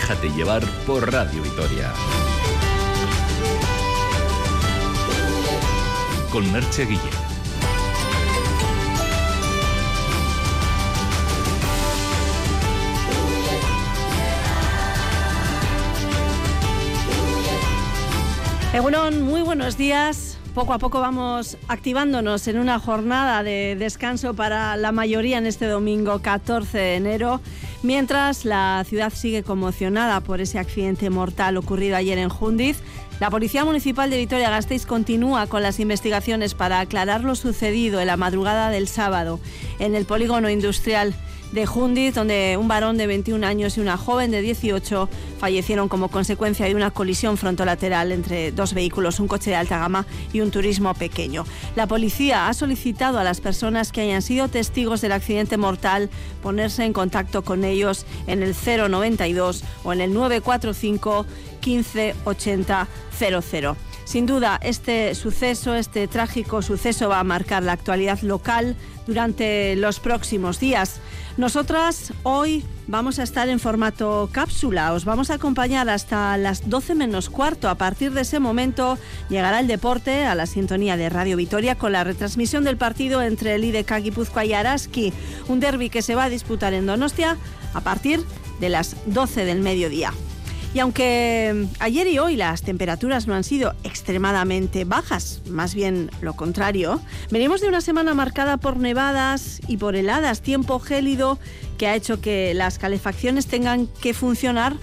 Déjate llevar por Radio Vitoria. Con Merche Guille. Egunon, muy buenos días. Poco a poco vamos activándonos en una jornada de descanso para la mayoría en este domingo 14 de enero, mientras la ciudad sigue conmocionada por ese accidente mortal ocurrido ayer en Jundiz. La Policía Municipal de Vitoria-Gasteiz continúa con las investigaciones para aclarar lo sucedido en la madrugada del sábado en el polígono industrial de Jundiz, donde un varón de 21 años y una joven de 18 fallecieron como consecuencia de una colisión frontolateral entre dos vehículos, un coche de alta gama y un turismo pequeño. La policía ha solicitado a las personas que hayan sido testigos del accidente mortal ponerse en contacto con ellos en el 092 o en el 945 15 80 00. Sin duda, este suceso, este trágico suceso va a marcar la actualidad local durante los próximos días. Nosotras hoy vamos a estar en formato cápsula, os vamos a acompañar hasta las 12 menos cuarto. A partir de ese momento llegará el deporte a la sintonía de Radio Vitoria con la retransmisión del partido entre el IDK Guipúzcoa y Araski, un derby que se va a disputar en Donostia a partir de las 12 del mediodía. Y aunque ayer y hoy las temperaturas no han sido extremadamente bajas, más bien lo contrario, venimos de una semana marcada por nevadas y por heladas, tiempo gélido que ha hecho que las calefacciones tengan que funcionar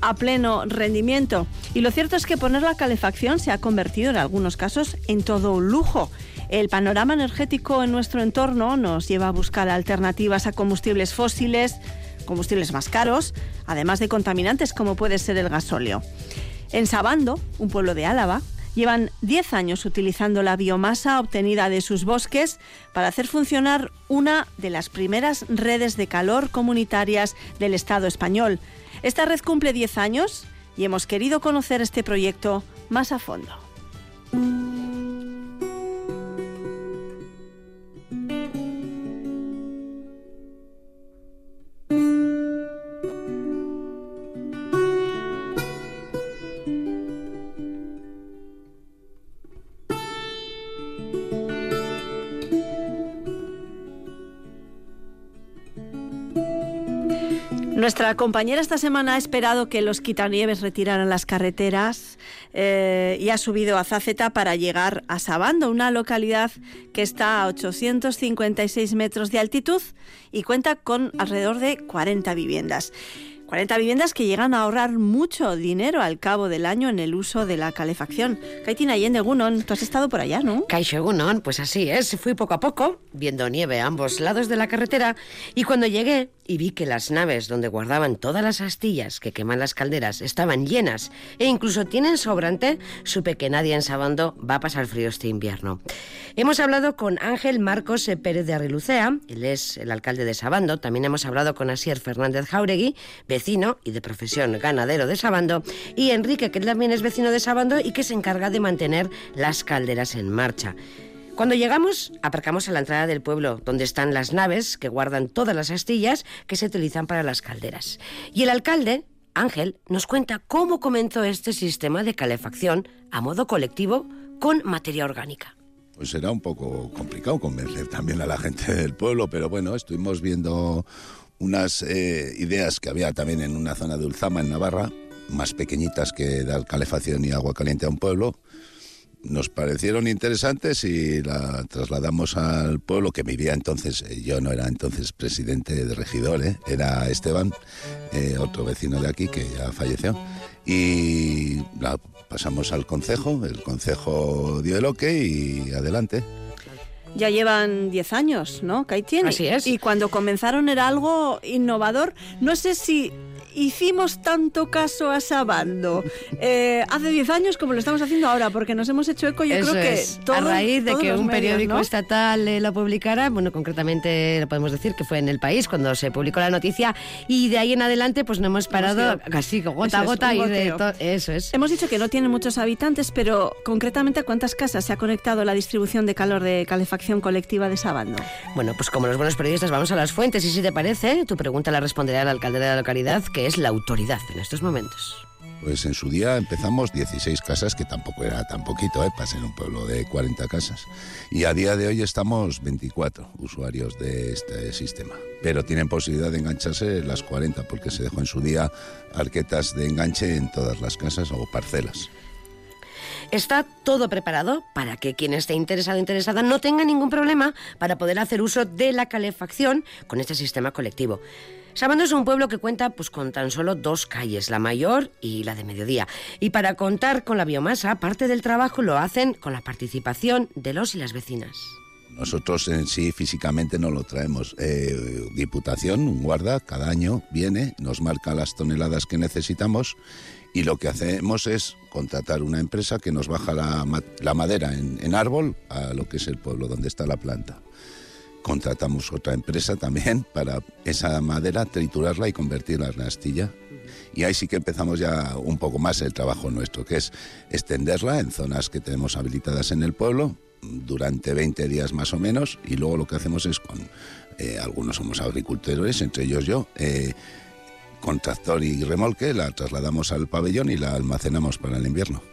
a pleno rendimiento. Y lo cierto es que poner la calefacción se ha convertido en algunos casos en todo un lujo. El panorama energético en nuestro entorno nos lleva a buscar alternativas a combustibles fósiles, combustibles más caros, además de contaminantes como puede ser el gasóleo. En Sabando, un pueblo de Álava, llevan 10 años utilizando la biomasa obtenida de sus bosques para hacer funcionar una de las primeras redes de calor comunitarias del Estado español. Esta red cumple 10 años y hemos querido conocer este proyecto más a fondo. Nuestra compañera esta semana ha esperado que los quitanieves retiraran las carreteras eh, y ha subido a Zaceta para llegar a Sabando, una localidad que está a 856 metros de altitud y cuenta con alrededor de 40 viviendas. 40 viviendas que llegan a ahorrar mucho dinero al cabo del año en el uso de la calefacción. Kaitina Allende Gunon, tú has estado por allá, ¿no? Caixo Gunon, pues así es. Fui poco a poco, viendo nieve a ambos lados de la carretera, y cuando llegué y vi que las naves donde guardaban todas las astillas que queman las calderas estaban llenas e incluso tienen sobrante, supe que nadie en Sabando va a pasar frío este invierno. Hemos hablado con Ángel Marcos Pérez de Arrilucea, él es el alcalde de Sabando, también hemos hablado con Asier Fernández Jauregui, vecino y de profesión ganadero de Sabando, y Enrique, que también es vecino de Sabando y que se encarga de mantener las calderas en marcha. Cuando llegamos, aparcamos a la entrada del pueblo, donde están las naves que guardan todas las astillas que se utilizan para las calderas. Y el alcalde, Ángel, nos cuenta cómo comenzó este sistema de calefacción a modo colectivo con materia orgánica. Pues era un poco complicado convencer también a la gente del pueblo, pero bueno, estuvimos viendo unas eh, ideas que había también en una zona de Ulzama, en Navarra, más pequeñitas que dar calefacción y agua caliente a un pueblo nos parecieron interesantes y la trasladamos al pueblo que vivía entonces, eh, yo no era entonces presidente de regidor, ¿eh? era Esteban, eh, otro vecino de aquí que ya falleció, y la pasamos al concejo, el concejo dio el ok y adelante. Ya llevan 10 años, ¿no? Kaitien. Así es. Y cuando comenzaron era algo innovador. No sé si hicimos tanto caso a Sabando eh, hace 10 años como lo estamos haciendo ahora, porque nos hemos hecho eco, yo Eso creo que es. todo, a raíz de que un medios, periódico ¿no? estatal eh, lo publicara, bueno, concretamente lo podemos decir que fue en El País cuando se publicó la noticia y de ahí en adelante pues no hemos parado ido- casi gota a gota y de eso es. Hemos dicho que no tienen muchos habitantes, pero concretamente a cuántas casas se ha conectado la distribución de calor de calefacción colectiva de Sabando. Bueno, pues como los buenos periodistas vamos a las fuentes y si te parece, tu pregunta la responderá el alcalde de la localidad, que que es la autoridad en estos momentos. Pues en su día empezamos 16 casas, que tampoco era tan poquito, ¿eh? para ser un pueblo de 40 casas. Y a día de hoy estamos 24 usuarios de este sistema. Pero tienen posibilidad de engancharse las 40, porque se dejó en su día arquetas de enganche en todas las casas o parcelas. Está todo preparado para que quien esté interesado o interesada no tenga ningún problema para poder hacer uso de la calefacción con este sistema colectivo. Sabando es un pueblo que cuenta pues, con tan solo dos calles, la mayor y la de mediodía. Y para contar con la biomasa, parte del trabajo lo hacen con la participación de los y las vecinas. Nosotros en sí físicamente no lo traemos. Eh, Diputación, un guarda, cada año viene, nos marca las toneladas que necesitamos y lo que hacemos es contratar una empresa que nos baja la, madera en, en árbol a lo que es el pueblo donde está la planta contratamos otra empresa también para esa madera triturarla y convertirla en astilla. Y ahí sí que empezamos ya un poco más el trabajo nuestro, que es extenderla en zonas que tenemos habilitadas en el pueblo durante 20 días más o menos. Y luego lo que hacemos es con, eh, algunos somos agricultores, entre ellos yo, eh, con tractor y remolque, la trasladamos al pabellón y la almacenamos para el invierno.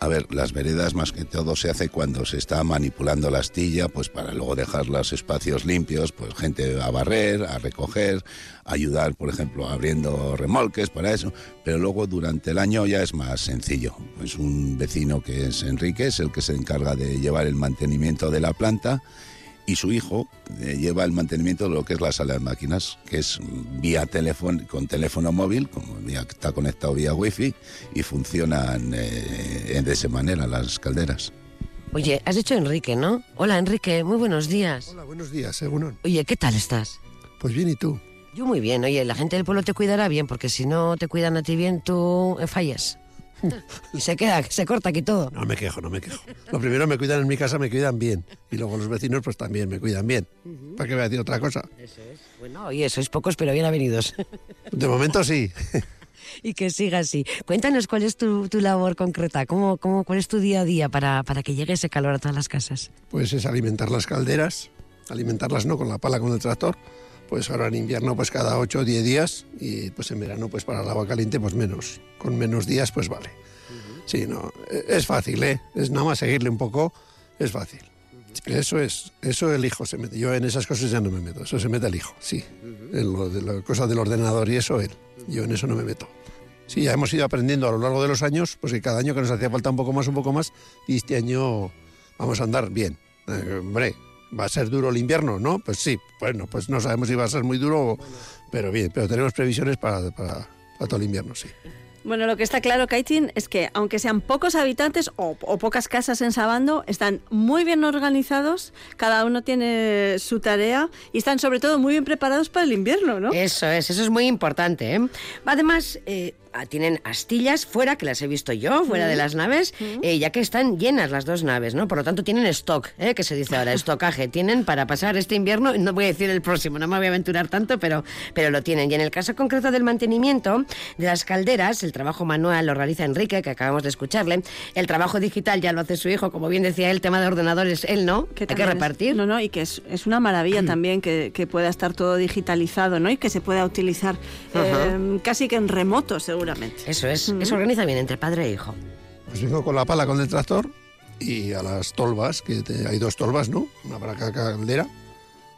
A ver, las veredas más que todo se hace cuando se está manipulando la astilla, pues para luego dejar los espacios limpios, pues gente a barrer, a recoger, ayudar, por ejemplo, abriendo remolques para eso. Pero luego durante el año ya es más sencillo. Pues un vecino que es Enrique es el que se encarga de llevar el mantenimiento de la planta y su hijo eh, lleva el mantenimiento de lo que es la sala de máquinas, que es vía teléfono, con teléfono móvil, como está conectado vía wifi y funcionan eh, de esa manera las calderas. Oye, has dicho Enrique, ¿no? Hola Enrique, muy buenos días. Hola, buenos días, según. Oye, ¿qué tal estás? Pues bien, ¿y tú? Yo muy bien, oye, la gente del pueblo te cuidará bien, porque si no te cuidan a ti bien, tú fallas. y se queda, se corta aquí todo. No me quejo, no me quejo. Lo primero me cuidan en mi casa, me cuidan bien. Y luego los vecinos pues también me cuidan bien. ¿Para qué voy a decir otra cosa? Eso es. Bueno, oye, sois pocos pero bien avenidos. De momento sí. y que siga así. Cuéntanos cuál es tu, labor concreta, ¿Cómo, cómo, cuál es tu día a día para, para que llegue ese calor a todas las casas. Pues es alimentar las calderas, alimentarlas no con la pala, con el tractor, pues ahora en invierno pues cada 8 o 10 días y pues en verano pues para el agua caliente pues menos, con menos días pues vale. Sí, no, e, es fácil, ¿eh? Es nada más seguirle un poco, es fácil. Eso es, eso el hijo se mete. Yo en esas cosas ya no me meto, eso se mete el hijo, sí. En lo de la cosa del ordenador y eso él. Yo en eso no me meto. Sí, ya hemos ido aprendiendo a lo largo de los años, pues que cada año que nos hacía falta un poco más, un poco más, y este año vamos a andar bien. Eh, hombre, ¿Va a ser duro el invierno? ¿No? Pues sí, bueno, pues no sabemos si va a ser muy duro, pero bien, pero tenemos previsiones para, para, todo el invierno, sí. Bueno, lo que está claro, Kaitin, es que aunque sean pocos habitantes o, o, pocas casas en Sabando, están muy bien organizados, cada uno tiene su tarea y están sobre todo muy bien preparados para el invierno, ¿no? Eso es, eso es muy importante. ¿eh? Además, eh, tienen astillas fuera, que las he visto yo, fuera de las naves, eh, ya que están llenas las dos naves, ¿no? Por lo tanto, tienen stock, ¿eh? que se dice ahora, estocaje. Tienen para pasar este invierno, no voy a decir el próximo, no me voy a aventurar tanto, pero, pero lo tienen. Y en el caso concreto del mantenimiento de las calderas, el trabajo manual lo realiza Enrique, que acabamos de escucharle. El trabajo digital ya lo hace su hijo, como bien decía él, tema de ordenadores, él no, que hay que repartir. no, no, y que es, una maravilla también que, que, pueda estar todo digitalizado, ¿no? Y que se pueda utilizar eh, casi que en remoto, seguro eso es, eso organiza bien entre padre e hijo. Pues vengo con la pala con el tractor y a las tolvas, que hay dos tolvas, ¿no? Una para cada caldera,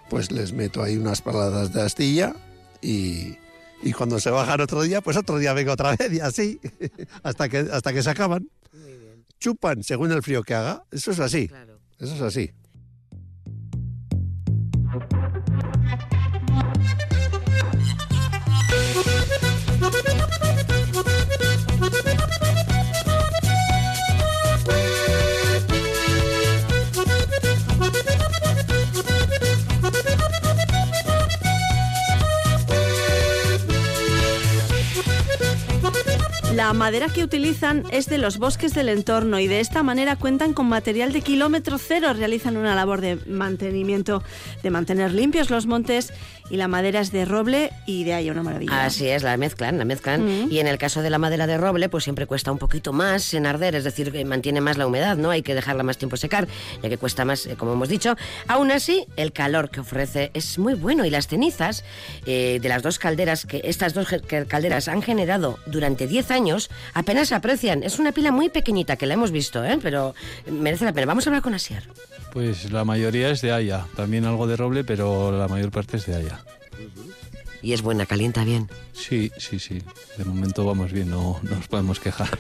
pues les meto ahí unas paladas de astilla y, y cuando se bajan otro día, pues otro día vengo otra vez y así, hasta que, hasta que se acaban. Chupan según el frío que haga, eso es así. Eso es así. La madera que utilizan es de los bosques del entorno y de esta manera cuentan con material de kilómetro cero. Realizan una labor de mantenimiento, de mantener limpios los montes y la madera es de roble y de ahí una maravilla. Así es, la mezclan, la mezclan. Mm. Y en el caso de la madera de roble, pues siempre cuesta un poquito más en arder, es decir, que mantiene más la humedad, ¿no? Hay que dejarla más tiempo secar, ya que cuesta más, eh, como hemos dicho. Aún así, el calor que ofrece es muy bueno y las cenizas eh, de las dos calderas, que estas dos calderas han generado durante 10 años, apenas se aprecian. Es una pila muy pequeñita que la hemos visto, ¿eh? Pero merece la pena. Vamos a hablar con Asier. Pues la mayoría es de haya, también algo de roble, pero la mayor parte es de haya. Y es buena, calienta bien. Sí, sí, sí. De momento vamos bien, no, no nos podemos quejar.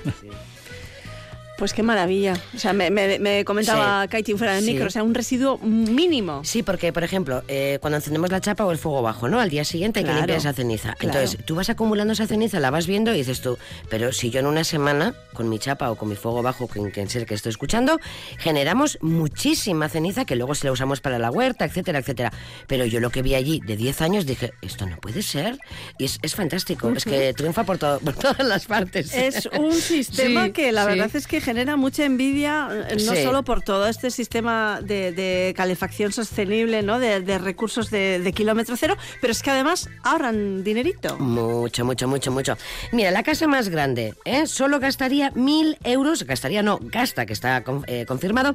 Pues qué maravilla. O sea, me, me- me comentaba Kaiti fuera del Sí. micro, o sea, un residuo mínimo. Sí, porque, por ejemplo, eh, cuando encendemos la chapa o el fuego bajo, ¿no? Al día siguiente hay Claro, que limpiar esa ceniza. claro. Entonces, tú vas acumulando esa ceniza, la vas viendo y dices tú, pero si yo en una semana, con mi chapa o con mi fuego bajo, quien, quien sea que estoy escuchando, generamos muchísima ceniza que luego se la usamos para la huerta, etcétera, etcétera. Pero yo lo que vi allí de 10 años dije, esto no puede ser. Y es, es fantástico, es que triunfa por, todo, por todas las partes. Es un sistema Sí, que la sí. verdad es que genera mucha envidia, eh, no Sí. solo por todo este sistema de, de calefacción sostenible, ¿no? de, de recursos de, de kilómetro cero, pero es que además ahorran dinerito. Mucho, mucho, mucho, mucho. Mira, la casa más grande, ¿eh? solo gastaría mil euros, gastaría no, gasta, que está eh, confirmado,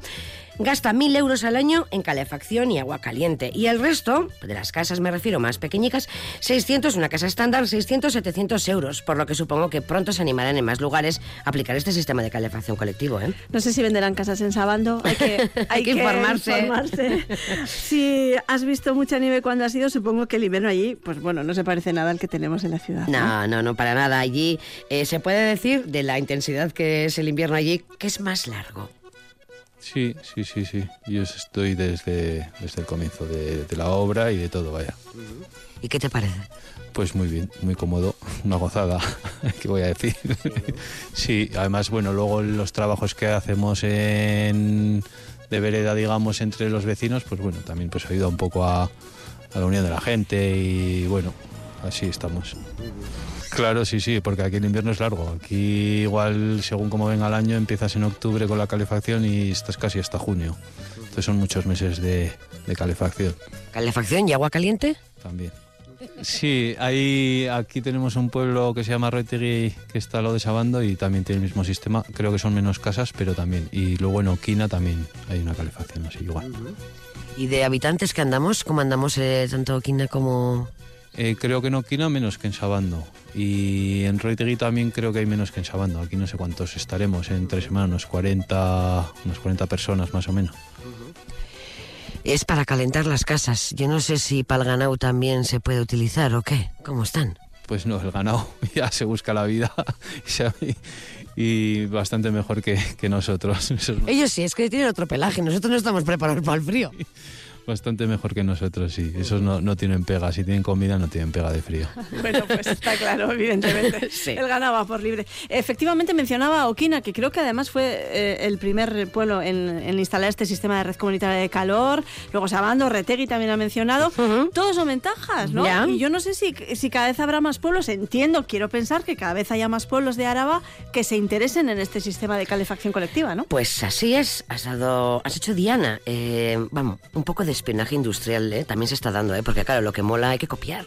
gasta mil euros al año en calefacción y agua caliente. Y el resto, de las casas me refiero más pequeñicas, 600, una casa estándar, 600, 700 euros, por lo que supongo que pronto se animarán en más lugares a aplicar este sistema de calefacción colectivo. ¿eh? No sé si venderán casas en Sabando, hay que, hay que informarse. informarse. Si has visto mucha nieve cuando has ido, supongo que el invierno allí, pues bueno, no se parece nada al que tenemos en la ciudad. No, no, no, para nada. Allí eh, se puede decir de la intensidad que es el invierno allí, que es más largo. Sí, sí, sí, sí. Yo estoy desde, desde el comienzo de, de la obra y de todo, vaya. ¿Y qué te parece? Pues muy bien, muy cómodo, una gozada, ¿qué voy a decir? Sí, además, bueno, luego los trabajos que hacemos en, de vereda, digamos, entre los vecinos, pues bueno, también pues ayuda un poco a, a la unión de la gente y bueno, así estamos. Claro, sí, sí, porque aquí el invierno es largo. Aquí igual, según como venga el año, empiezas en octubre con la calefacción y estás casi hasta junio. Entonces son muchos meses de, de calefacción ¿Calefacción y agua caliente? también. Sí, hay, aquí tenemos un pueblo que se llama Retegui, que está lado de Sabando y también tiene el mismo sistema. Creo que son menos casas, pero también. Y luego en Oquina también hay una calefacción así igual. ¿Y de habitantes que andamos? ¿Cómo andamos eh, tanto Quina como...? Eh, creo que en Oquina menos que en Sabando. Y en Retegui también creo que hay menos que en Sabando. Aquí no sé cuántos estaremos, en tres semanas, unos 40, unas 40 personas más o menos. Es para calentar las casas. Yo no sé si para el ganado también se puede utilizar o qué. ¿Cómo están? Pues no, el ganado ya se busca la vida y bastante mejor que, que nosotros. Ellos sí, es que tienen otro pelaje. Nosotros no estamos preparados para el frío. Bastante mejor que nosotros, sí. Esos no, no tienen pega. Si tienen comida, no tienen pega de frío. Bueno, pues está claro, evidentemente. Sí. Él ganaba por libre. Efectivamente mencionaba a Oquina, que creo que además fue eh, el primer pueblo en, en instalar este sistema de red comunitaria de calor. Luego Sabando, Retegui también ha mencionado. Todos son ventajas, ¿no? Y yo no sé si, si cada vez habrá más pueblos. Entiendo, quiero pensar que cada vez haya más pueblos de Araba que se interesen en este sistema de calefacción colectiva, ¿no? Pues así es. Has dado... Has hecho Diana. Eh, vamos, un poco de espionaje industrial, ¿eh? También se está dando, ¿eh? Porque claro, lo que mola hay que copiar.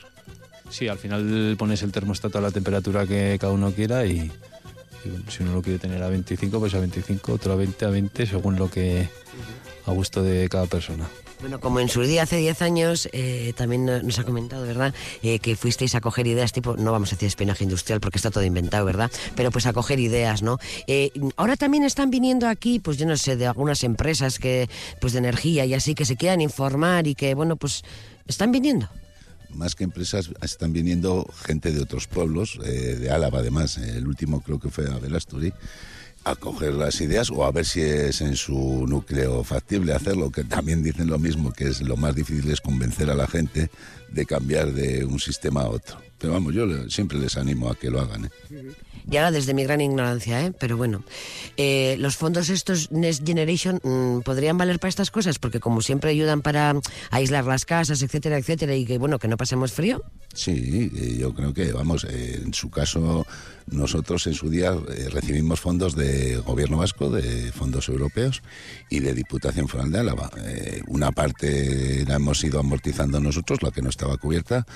Sí, al final pones el termostato a la temperatura que cada uno quiera y, y bueno, si uno lo quiere tener a 25, pues a 25, otro a 20, a 20, según lo que a gusto de cada persona. Bueno, como en su día hace 10 años, eh, también no- nos ha comentado, ¿verdad? Eh, que fuisteis a coger ideas tipo, no vamos a decir espionaje industrial porque está todo inventado, ¿verdad? Pero pues a coger ideas, ¿no? Eh, ahora también están viniendo aquí, pues yo no sé, de algunas empresas que, pues de energía y así, que se quieran informar y que, bueno, pues están viniendo. Más que empresas, están viniendo gente de otros pueblos, eh, de Álava además. El último creo que fue a Belasturi, a coger las ideas o a ver si es en su núcleo factible hacerlo, que también dicen lo mismo, que es lo más difícil es convencer a la gente de cambiar de un sistema a otro. Pero vamos, yo le- siempre les animo a que lo hagan. ¿eh? Y ahora desde mi gran ignorancia, ¿eh? pero bueno, eh, los fondos estos Next Generation mm, podrían valer para estas cosas, porque como siempre ayudan para aislar las casas, etcétera, etcétera, y que bueno, que no pasemos frío. Sí, eh, yo creo que, vamos, eh, en su caso, nosotros en su día recibimos fondos de Gobierno Vasco, de fondos europeos y de Diputación Foral de Álava. Una parte la hemos ido amortizando nosotros, la que no estaba cubierta,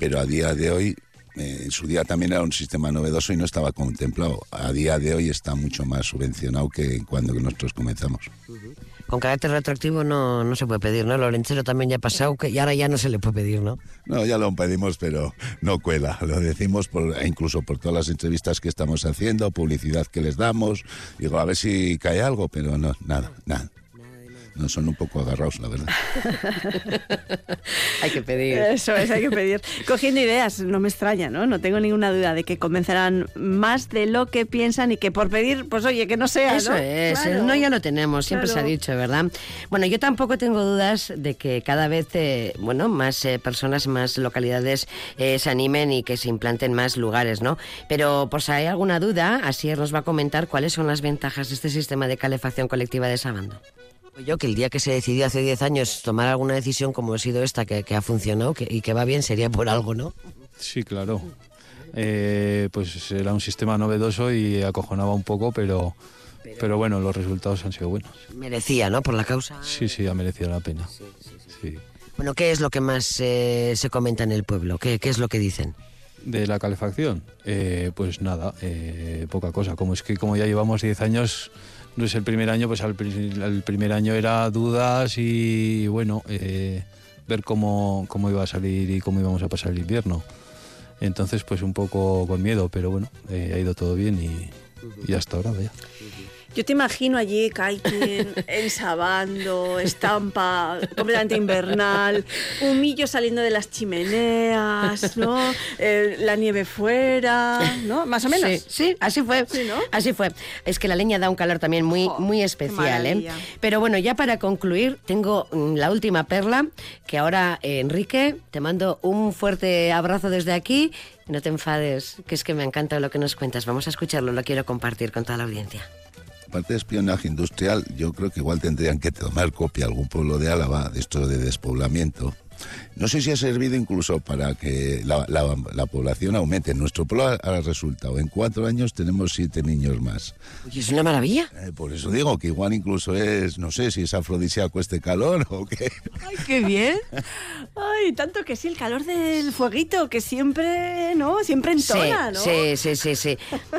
pero a día de hoy, eh, en su día también era un sistema novedoso y no estaba contemplado. A día de hoy está mucho más subvencionado que cuando nosotros comenzamos. Con carácter retroactivo no, no se puede pedir, ¿no? Lorencero también ya ha pasado, que y ahora ya no se le puede pedir, ¿no? No, ya lo pedimos, pero no cuela. Lo decimos por, e incluso por todas las entrevistas que estamos haciendo, publicidad que les damos. Digo, a ver si cae algo, pero no, nada, nada. No son un poco agarrados, la verdad. Hay que pedir. Eso es, hay que pedir. Cogiendo ideas, no me extraña, ¿no? No tengo ninguna duda de que convencerán más de lo que piensan y que por pedir, pues oye, que no sea, Eso ¿no? es, Claro. no ya lo tenemos, siempre se ha dicho, ¿verdad? Bueno, yo tampoco tengo dudas de que cada vez, eh, bueno, más eh, personas, más localidades eh, se animen y que se implanten más lugares, ¿no? Pero por si hay alguna duda, Asier nos va a comentar cuáles son las ventajas de este sistema de calefacción colectiva de Sabando. Yo que el día que se decidió hace 10 años tomar alguna decisión como ha sido esta, que, que ha funcionado que- y que va bien, sería por algo, ¿no? Sí, claro. Eh, pues era un sistema novedoso y acojonaba un poco, pero, pero bueno, los resultados han sido buenos. Merecía, ¿no? Por la causa. Sí, sí, ha merecido la pena. Sí. Bueno, ¿qué es lo que más eh, se comenta en el pueblo? ¿Qué, qué es lo que dicen? De la calefacción, eh, pues nada, poca cosa. Como es que como ya llevamos 10 años, no es el primer año, pues al, al primer año era dudas y bueno, eh, ver cómo, cómo iba a salir y cómo íbamos a pasar el invierno. Entonces, pues un poco con miedo, pero bueno, eh, ha ido todo bien y, y hasta ahora, vaya. Yo te imagino allí, Kaitin, ensabando, estampa completamente invernal, humillo saliendo de las chimeneas, ¿no? Eh, la nieve fuera, ¿no? Más o menos. Sí, sí, así fue. Sí, ¿no? Así fue. Es que la leña da un calor también muy, Jo, muy especial, ¿eh? Pero bueno, ya para concluir, tengo mm, la última perla, que ahora, eh, Enrique, te mando un fuerte abrazo desde aquí. No te enfades, que es que me encanta lo que nos cuentas. Vamos a escucharlo, lo quiero compartir con toda la audiencia. Aparte de espionaje industrial, yo creo que igual tendrían que tomar copia algún pueblo de Álava de esto de despoblamiento. No sé si ha servido incluso para que la, la- la población aumente. En nuestro pueblo ha, ha resultado, en cuatro años tenemos siete niños más. Oye, es una maravilla. Eh, por eso digo que igual incluso es, no sé si es afrodisíaco este calor o qué. ¡Ay, qué bien! Ay, tanto que sí, el calor del fueguito, que siempre, ¿no? Siempre entona, ¿no? Sí, sí, sí, sí.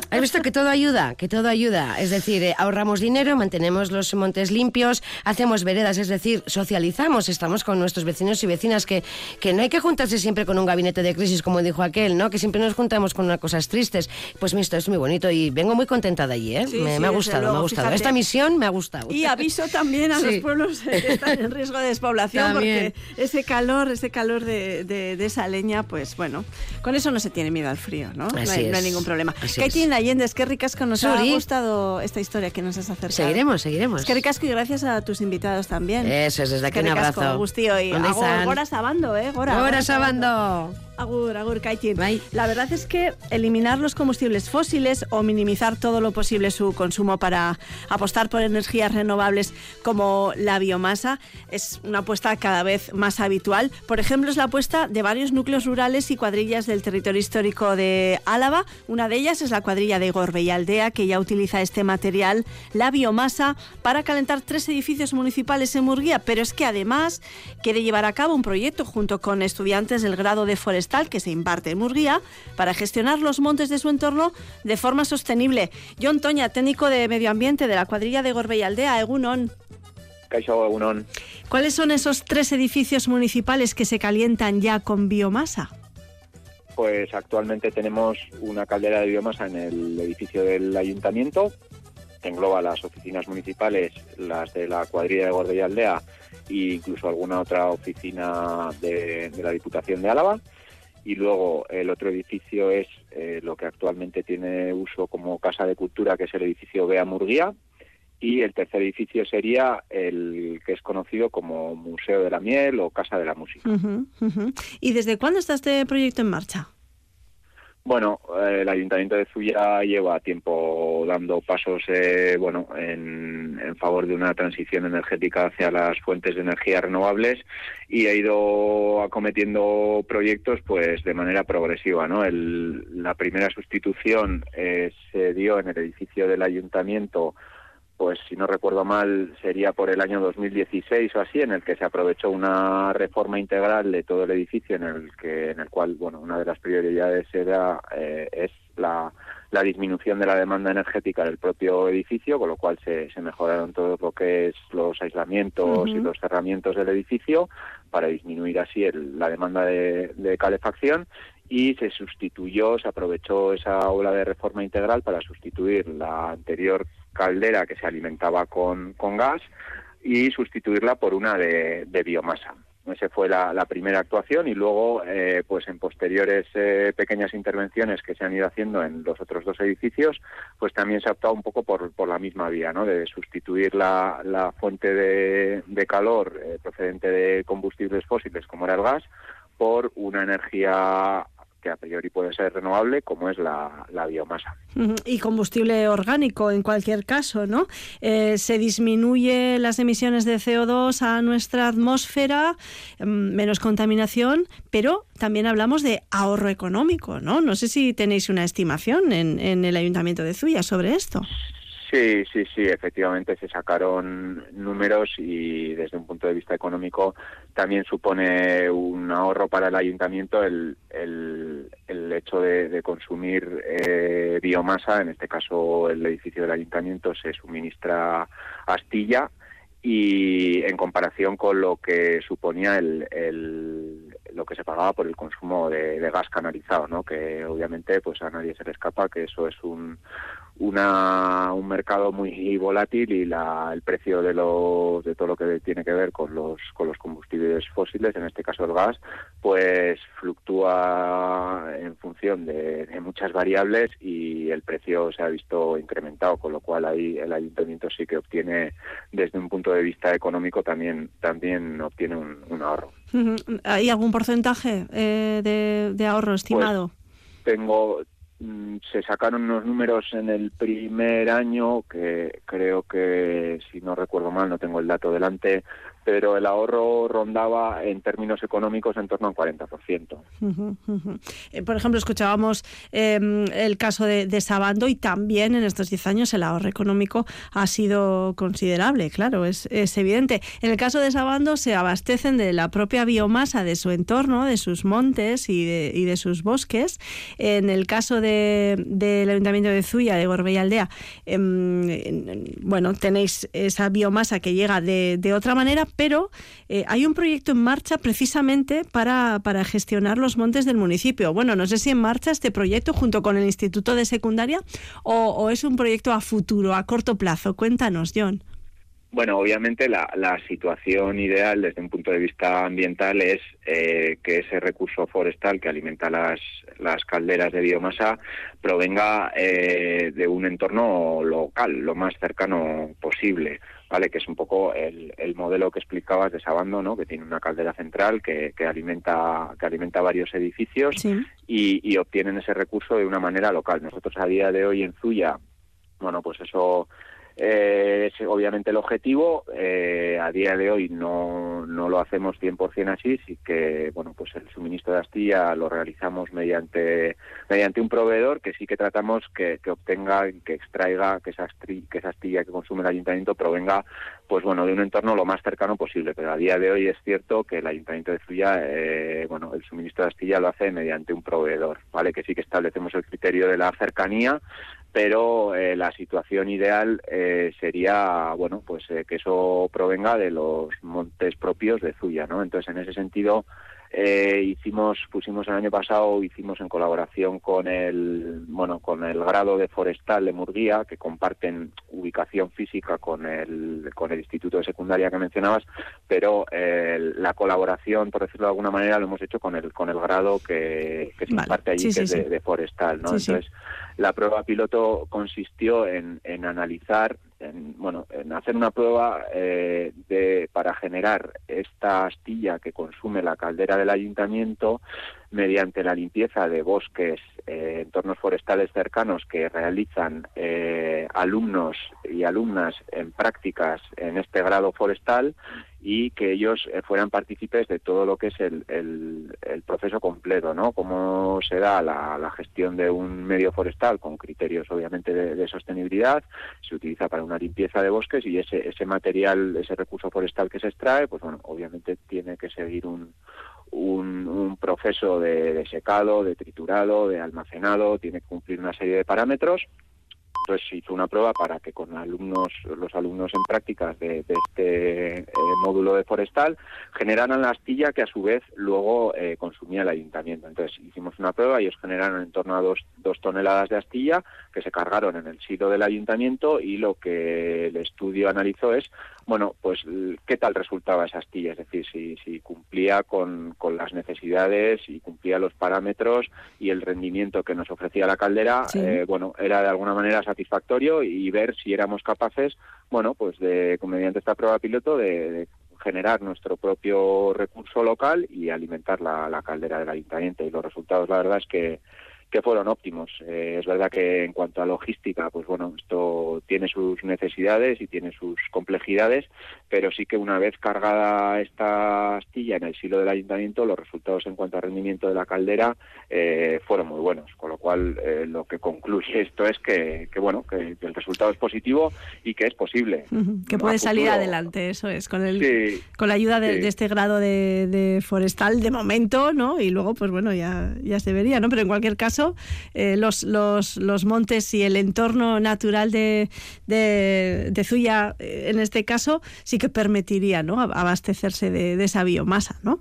¿Has visto que todo ayuda? Que todo ayuda. Es decir, eh, ahorramos dinero, mantenemos los montes limpios, hacemos veredas, es decir, socializamos, estamos con nuestros vecinos y vecinas, que, que no hay que juntarse siempre con un gabinete de crisis, como dijo aquel, ¿no? Que siempre nos juntamos con unas cosas tristes. Pues esto es muy bonito y vengo muy contenta de allí, ¿eh? Sí, me, sí, me ha gustado, me luego, ha gustado. fíjate. Esta misión me ha gustado. Y aviso también a Sí. los pueblos que están en riesgo de despoblación, También. porque ese calor, ese calor de, de- de esa leña, pues bueno, con eso no se tiene miedo al frío, ¿no? no, Así hay, no hay es. ningún problema. Así Kaitin Allendez, qué ricasco, nos Suri. ha gustado esta historia que nos has acercado. Seguiremos, seguiremos. Es que ricasco y gracias a tus invitados también. Eso es, desde aquí un abrazo. Gustío y. gora sabando, ¿eh? Gora, Ahora sabando. sabando. Agur, agur, Kaitin. La verdad es que eliminar los combustibles fósiles o minimizar todo lo posible su consumo para apostar por energías renovables como la biomasa es una apuesta cada vez más habitual. Por ejemplo, es la apuesta de varios núcleos rurales y cuadrillas del territorio histórico de Álava. Una de ellas es la cuadrilla de Gorbellaldea, que ya utiliza este material, la biomasa, para calentar tres edificios municipales en Murguía. Pero es que además quiere llevar a cabo un proyecto junto con estudiantes del grado de forestal que se imparte en Murguía para gestionar los montes de su entorno de forma sostenible. John Toña, técnico de medio ambiente de la cuadrilla de Gorbellaldea, Egunon. Kaixo Egunon. ¿Cuáles son esos tres edificios municipales que se calientan ya con biomasa? Pues actualmente tenemos una caldera de biomasa en el edificio del ayuntamiento, que engloba las oficinas municipales, las de la cuadrilla de Gorbella Aldea e incluso alguna otra oficina de, de la Diputación de Álava. Y luego el otro edificio es eh, lo que actualmente tiene uso como casa de cultura, que es el edificio Bea Murguía. Y el tercer edificio sería el que es conocido como Museo de la Miel o Casa de la Música. ¿Y desde cuándo está este proyecto en marcha? Bueno, eh, el Ayuntamiento de Zuya lleva tiempo dando pasos, eh, bueno, en, favor de una transición energética hacia las fuentes de energía renovables y ha ido acometiendo proyectos, pues, de manera progresiva, ¿no? El, la primera sustitución eh, se dio en el edificio del Ayuntamiento pues si no recuerdo mal, sería por el año 2016 o así, en el que se aprovechó una reforma integral de todo el edificio, en el que, en el cual, bueno, una de las prioridades era eh, es la, la, disminución de la demanda energética del propio edificio, con lo cual se, se mejoraron todo lo que es los aislamientos uh -huh. y los cerramientos del edificio para disminuir así el, la demanda de, de calefacción y se sustituyó, se aprovechó esa ola de reforma integral para sustituir la anterior caldera que se alimentaba con, con gas y sustituirla por una de, biomasa. Esa fue la, primera actuación y luego, eh, pues en posteriores eh, pequeñas intervenciones que se han ido haciendo en los otros dos edificios, pues también se ha optado un poco por, por la misma vía, ¿no? De sustituir la, la fuente de, de calor eh, procedente de combustibles fósiles, como era el gas, por una energía que a priori puede ser renovable, como es la, la biomasa. Y combustible orgánico en cualquier caso, ¿no? Eh, se disminuye las emisiones de CO2 a nuestra atmósfera, menos contaminación, pero también hablamos de ahorro económico, ¿no? No sé si tenéis una estimación en, en el Ayuntamiento de Zuya sobre esto. Sí, sí, sí, efectivamente se sacaron números y desde un punto de vista económico también supone un ahorro para el ayuntamiento el, el, el hecho de, consumir eh, biomasa, en este caso el edificio del ayuntamiento se suministra astilla y en comparación con lo que suponía el, el lo que se pagaba por el consumo de, de, gas canalizado, ¿no? Que obviamente pues a nadie se le escapa que eso es un una, un mercado muy volátil y la, el precio de, lo, de todo lo que tiene que ver con los, con los combustibles fósiles, en este caso el gas, pues fluctúa en función de, de, muchas variables y el precio se ha visto incrementado, con lo cual ahí el ayuntamiento sí que obtiene, desde un punto de vista económico, también, también obtiene un, un ahorro. ¿Hay algún porcentaje eh, de, de, ahorro estimado? Pues tengo se sacaron unos números en el primer año que creo que, si no recuerdo mal, no tengo el dato delante, pero el ahorro rondaba en términos económicos en torno al 40%. Uh -huh, uh. Por ejemplo, escuchábamos eh, el caso de, Sabando y también en estos 10 años el ahorro económico ha sido considerable, claro, es, es, evidente. En el caso de Sabando se abastecen de la propia biomasa de su entorno, de sus montes y de, y de sus bosques. En el caso del de, Ayuntamiento de Zuya, de Gorbella Aldea, eh, bueno, tenéis esa biomasa que llega de, de otra manera, pero eh, hay un proyecto en marcha precisamente para, para, gestionar los montes del municipio. Bueno, no sé si en marcha este proyecto junto con el Instituto de Secundaria o, es un proyecto a futuro, a corto plazo. Cuéntanos, John. Bueno, obviamente la, la, situación ideal desde un punto de vista ambiental es eh, que ese recurso forestal que alimenta las, las calderas de biomasa provenga eh, de un entorno local, lo más cercano posible. ¿Vale? que es un poco el, el, modelo que explicabas de Sabando, ¿no? que tiene una caldera central que, que alimenta que alimenta varios edificios sí. y, y, obtienen ese recurso de una manera local. Nosotros a día de hoy en Zuya, bueno, pues eso eh, es obviamente el objetivo. Eh, a día de hoy no, no lo hacemos 100% así, sí que bueno pues el suministro de astilla lo realizamos mediante mediante un proveedor que sí que tratamos que, que obtenga, que extraiga, que esa, astilla, que esa astilla que consume el ayuntamiento provenga pues bueno de un entorno lo más cercano posible. Pero a día de hoy es cierto que el ayuntamiento de Zuya, eh, bueno, el suministro de astilla lo hace mediante un proveedor, vale, que sí que establecemos el criterio de la cercanía pero eh, la situación ideal eh, sería bueno pues eh, que eso provenga de los montes propios de Zuya no entonces en ese sentido eh, hicimos pusimos el año pasado hicimos en colaboración con el bueno con el grado de forestal de Murguía que comparten ubicación física con el con el instituto de secundaria que mencionabas pero eh, la colaboración por decirlo de alguna manera lo hemos hecho con el con el grado que, que se vale. imparte allí sí, que sí, es de, forestal no entonces la prueba piloto consistió en, en analizar en, bueno, en hacer una prueba eh, de, para generar esta astilla que consume la caldera del ayuntamiento mediante la limpieza de bosques eh, entornos forestales cercanos que realizan eh, alumnos y alumnas en prácticas en este grado forestal y que ellos eh, fueran partícipes de todo lo que es el, el, proceso completo, ¿no? Cómo se da la, gestión de un medio forestal con criterios, obviamente, de, sostenibilidad, se utiliza para una limpieza de bosques y ese, ese material, ese recurso forestal que se extrae, pues bueno, obviamente tiene que seguir un, un, un proceso de, de secado, de triturado, de almacenado, tiene que cumplir una serie de parámetros entonces se hizo una prueba para que con alumnos, los alumnos en prácticas de, este eh, módulo de forestal generaran la astilla que a su vez luego eh, consumía el ayuntamiento. Entonces hicimos una prueba y ellos generaron en torno a dos, dos, toneladas de astilla que se cargaron en el silo del ayuntamiento y lo que el estudio analizó es, bueno, pues qué tal resultaba esa astilla, es decir, si, si cumplía con, con las necesidades y cumplía los parámetros y el rendimiento que nos ofrecía la caldera, sí. eh, bueno, era de alguna manera satisfactorio y ver si éramos capaces, bueno, pues de mediante esta prueba piloto de, de generar nuestro propio recurso local y alimentar la, la, caldera del ayuntamiento. Y los resultados, la verdad, es que, que fueron óptimos. Eh, es verdad que en cuanto a logística, pues bueno, esto tiene sus necesidades y tiene sus complejidades, pero sí que una vez cargada esta astilla en el silo del ayuntamiento, los resultados en cuanto a rendimiento de la caldera eh, fueron muy buenos. Con lo cual, eh, lo que concluye esto es que, que bueno, que, que, el resultado es positivo y que es posible. Uh -huh. Que puede salir adelante, eso es, con el sí, con la ayuda de, sí. de este grado de, de, forestal de momento, ¿no? Y luego, pues bueno, ya, ya se vería, ¿no? Pero en cualquier caso, eh, los, los, los, montes y el entorno natural de, de, de Zuya, en este caso, sí que permitiría ¿no? abastecerse de, esa biomasa, ¿no?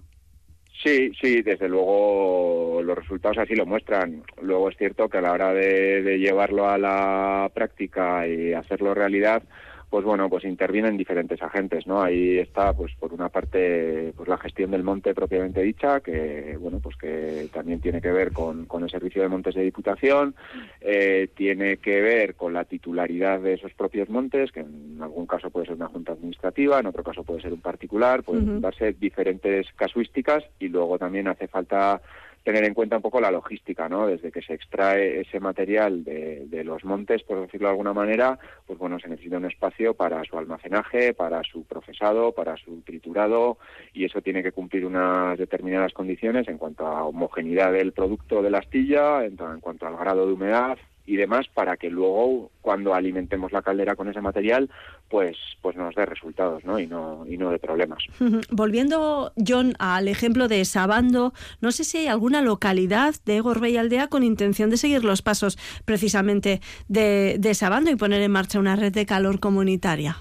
Sí, sí, desde luego los resultados así lo muestran. Luego es cierto que a la hora de llevarlo a la práctica y hacerlo realidad, pues bueno, pues intervienen diferentes agentes, ¿no? Ahí está, pues por una parte, pues la gestión del monte propiamente dicha, que bueno, pues que también tiene que ver con, con el servicio de montes de diputación, eh, tiene que ver con la titularidad de esos propios montes, que en algún caso puede ser una junta administrativa, en otro caso puede ser un particular, pueden uh -huh. darse diferentes casuísticas y luego también hace falta tener en cuenta un poco la logística, ¿no? Desde que se extrae ese material de, de, los montes, por decirlo de alguna manera, pues bueno, se necesita un espacio para su almacenaje, para su procesado, para su triturado, y eso tiene que cumplir unas determinadas condiciones en cuanto a homogeneidad del producto de la astilla, en, en cuanto al grado de humedad, y demás para que luego cuando alimentemos la caldera con ese material pues pues nos dé resultados ¿no? y no y no de problemas volviendo John al ejemplo de Sabando no sé si hay alguna localidad de Gorbey Aldea con intención de seguir los pasos precisamente de, de Sabando y poner en marcha una red de calor comunitaria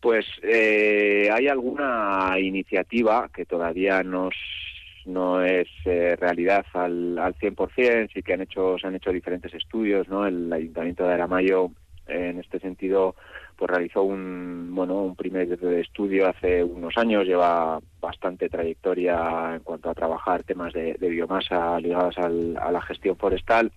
pues eh, hay alguna iniciativa que todavía nos no es eh, realidad al, al 100%, sí que han hecho, se han hecho diferentes estudios, ¿no? El Ayuntamiento de Aramayo, en este sentido, pues realizó un, bueno, un primer estudio hace unos años, lleva bastante trayectoria en cuanto a trabajar temas de, biomasa ligados al, a la gestión forestal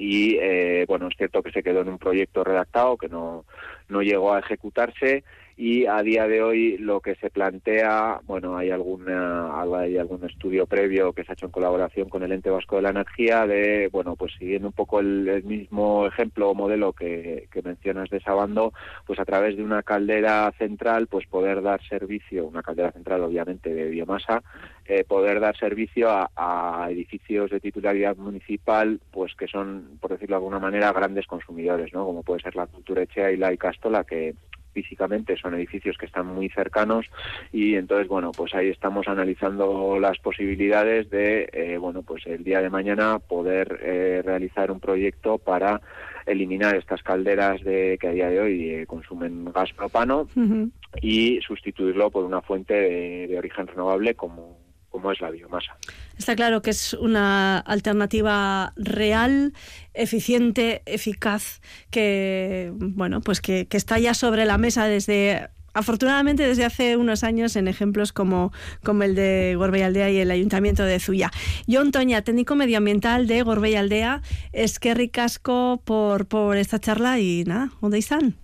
y eh, bueno es cierto que se quedó en un proyecto redactado que no no llegó a ejecutarse y a día de hoy lo que se plantea, bueno, hay alguna hay algún estudio previo que se ha hecho en colaboración con el ente vasco de la energía de, bueno, pues siguiendo un poco el, el mismo ejemplo o modelo que, mencionas de Sabando, pues a través de una caldera central, pues poder dar servicio, una caldera central obviamente de biomasa, eh, poder dar servicio a, edificios de titularidad municipal, pues que son, por decirlo de alguna manera, grandes consumidores, ¿no? Como puede ser la Cultura Echea y la Icastola, que físicamente son edificios que están muy cercanos y entonces bueno pues ahí estamos analizando las posibilidades de eh, bueno pues el día de mañana poder eh, realizar un proyecto para eliminar estas calderas de que a día de hoy eh, consumen gas propano uh -huh. y sustituirlo por una fuente de, de origen renovable como como es la biomasa. Está claro que es una alternativa real, eficiente, eficaz, que bueno, pues que, que está ya sobre la mesa desde afortunadamente desde hace unos años en ejemplos como, como el de Gorbey Aldea y el Ayuntamiento de Zuya. John Toña, técnico medioambiental de Gorbey Aldea, es que ricasco por, por esta charla y nada, ¿dónde están?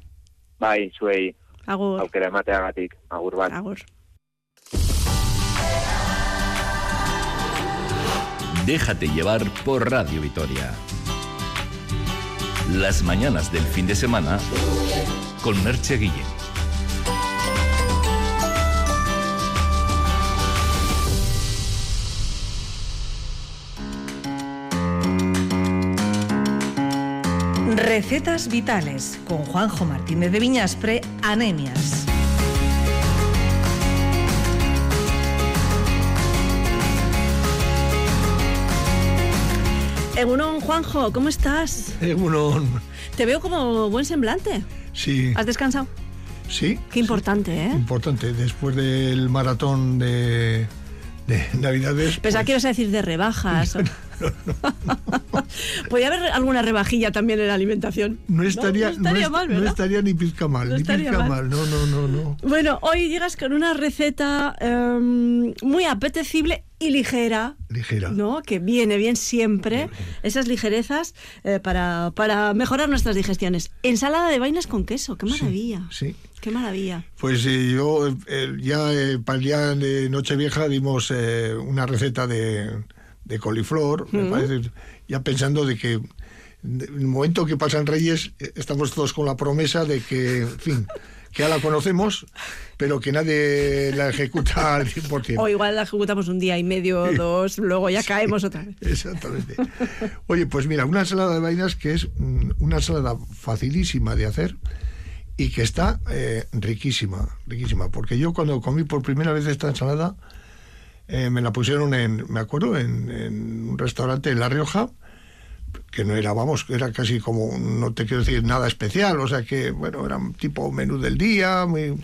Bai, zuei. Agur. Agur. Agur. Déjate llevar por Radio Vitoria. Las mañanas del fin de semana con Merche Guillén. Recetas vitales con Juanjo Martínez de Viñaspre, anemias. Egunon, Juanjo, ¿cómo estás? Egunon. Te veo como buen semblante. Sí. ¿Has descansado? Sí. Qué importante, ¿eh? Importante. Después del maratón de, de Navidades. Pensaba que ibas a decir de rebajas. Podría haber alguna rebajilla también en la alimentación. No estaría, no, estaría es- mal, no ¿verdad? estaría ni pizca mal, No ni pizca mal. mal. No, no, no, no. Bueno, hoy llegas con una receta em, muy apetecible y ligera. Ligera. ¿no? Que viene bien siempre, esas ligerezas eh, para, para mejorar nuestras digestiones. Ensalada de vainas con queso, qué maravilla. Sí. Qué maravilla. Pues eh, yo eh, ya para el día de Nochevieja dimos una receta de, de coliflor, me parece, ya pensando de que en el momento que pasan Reyes eh, estamos todos con la promesa de que, en fin, que ya la conocemos, pero que nadie la ejecuta al 100%. O igual la ejecutamos un día y medio dos, luego ya caemos otra vez. Exactamente. Oye, pues mira, una ensalada de vainas que es mm, una ensalada facilísima de hacer y que está eh, riquísima, riquísima. Porque yo cuando comí por primera vez esta ensalada, eh, me la pusieron en, me acuerdo, en, en un restaurante en La Rioja, que no era, vamos, era casi como, no te quiero decir nada especial, o sea que, bueno, era un tipo menú del día, muy,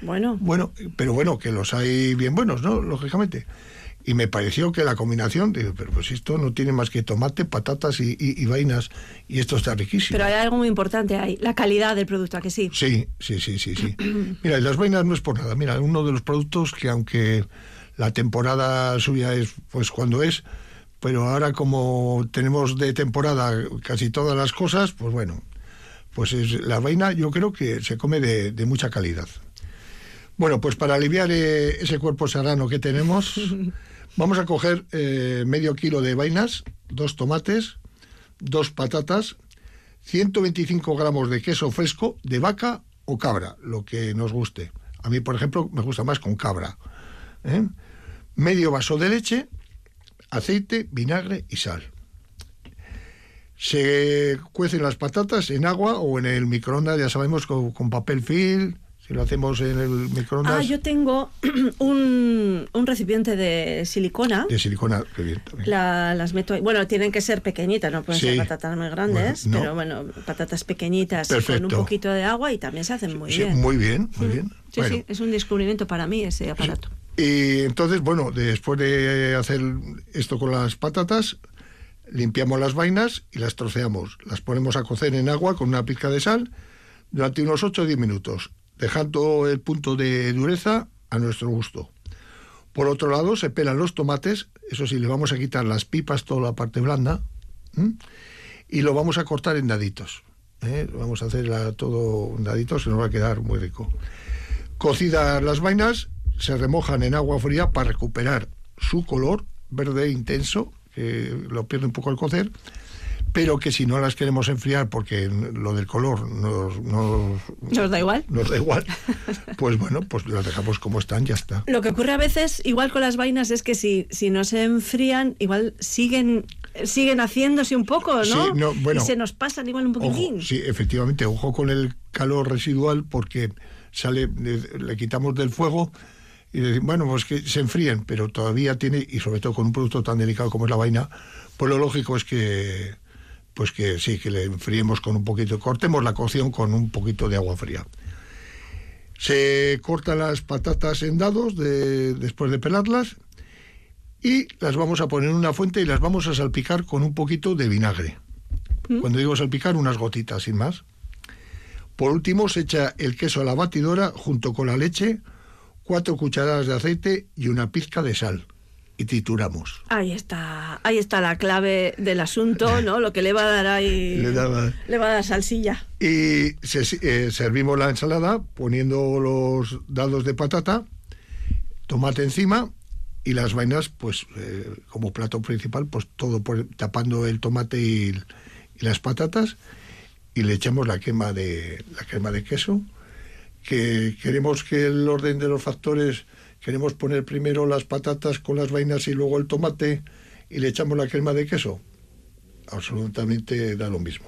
Bueno, bueno, pero bueno, que los hay bien buenos, ¿no? Lógicamente. Y me pareció que la combinación, digo, pero pues esto no tiene más que tomate, patatas y, y- y vainas, y esto está riquísimo. pero hay algo muy importante ahí, la calidad del producto, ¿a que sí? Sí, sí, sí, sí, sí. Mira, y las vainas no es por nada. Mira, uno de los productos que aunque la temporada suya es pues cuando es, pero ahora como tenemos de temporada casi todas las cosas, pues bueno, pues es, la vaina yo creo que se come de, de mucha calidad. Bueno, pues para aliviar eh, ese cuerpo serrano que tenemos, vamos a coger eh, medio kilo de vainas, dos tomates, dos patatas, 125 gramos de queso fresco de vaca o cabra, lo que nos guste. A mí, por ejemplo, me gusta más con cabra. ¿Eh? Medio vaso de leche, aceite, vinagre y sal. Se cuecen las patatas en agua o en el microondas, ya sabemos, con, con papel film. Si lo hacemos en el microondas Ah, yo tengo un, un recipiente de silicona. de silicona, que bien también. La- las meto ahí. Bueno, tienen que ser pequeñitas, no pueden Sí. ser patatas muy grandes, Bueno, no. pero bueno, patatas pequeñitas con Perfecto. un poquito de agua y también se hacen muy Sí, bien. muy bien, muy bien. Sí, Bueno. sí, es un descubrimiento para mí ese aparato. Y entonces, bueno, después de hacer esto con las patatas, limpiamos las vainas y las troceamos. Las ponemos a cocer en agua con una pizca de sal durante unos 8 o 10 minutos, dejando el punto de dureza a nuestro gusto. Por otro lado, se pelan los tomates, eso sí, le vamos a quitar las pipas, toda la parte blanda, y lo vamos a cortar en daditos. ¿eh? Vamos a hacer todo en daditos, que nos va a quedar muy rico. Cocidas las vainas, se remojan en agua fría para recuperar su color verde intenso, que lo pierde un poco al cocer, pero que si no las queremos enfriar porque lo del color nos, nos, ¿Nos da igual? nos da igual, pues bueno, pues las dejamos como están, ya está. Lo que ocurre a veces, igual con las vainas, es que si, si no se enfrían, igual siguen siguen haciéndose un poco, ¿no? Sí, no, bueno. y se nos pasan igual un poquitín. Ojo, sí, efectivamente, ojo con el calor residual porque sale, le, le quitamos del fuego y decimos, bueno, pues que se enfríen, pero todavía tiene, y sobre todo con un producto tan delicado como es la vaina, pues lo lógico es que, pues que sí, que le enfriemos con un poquito, cortemos la cocción con un poquito de agua fría. Se cortan las patatas en dados de- después de pelarlas y las vamos a poner en una fuente y las vamos a salpicar con un poquito de vinagre. Cuando digo salpicar, unas gotitas, sin más. Por último, se echa el queso a la batidora junto con la leche, cuatro cucharadas de aceite y una pizca de sal. Y trituramos. Ahí está, ahí está la clave del asunto, ¿no? Lo que le va a dar ahí. Le daba- le va a dar salsilla. Y se- eh, servimos la ensalada poniendo los dados de patata, tomate encima y las vainas, pues eh, como plato principal, pues todo por- tapando el tomate y, y las patatas y le echamos la crema de la crema de queso que queremos que el orden de los factores queremos poner primero las patatas con las vainas y luego el tomate y le echamos la crema de queso absolutamente da lo mismo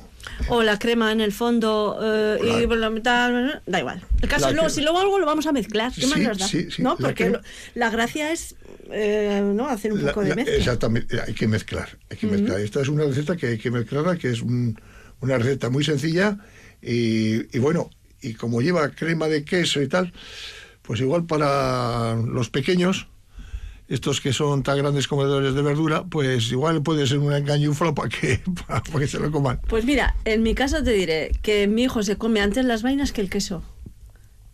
O la crema en el fondo eh, y La- por la mitad, da igual. El caso La luego, si luego algo lo vamos a mezclar, ¿qué más Sí, nos da? sí, sí, ¿No? la Porque que- lo- la gracia es eh, ¿no? hacer un La- poco de la- mezcla. exactamente hay que mezclar hay que mezclar esta es una receta que hay que mezclarla que es un- una receta muy sencilla y, y bueno y como lleva crema de queso y tal pues igual para los pequeños estos que son tan grandes comedores de verdura, pues igual puede ser un engañuflo para que, para que se lo coman. Pues mira, en mi caso te diré que mi hijo se come antes las vainas que el queso.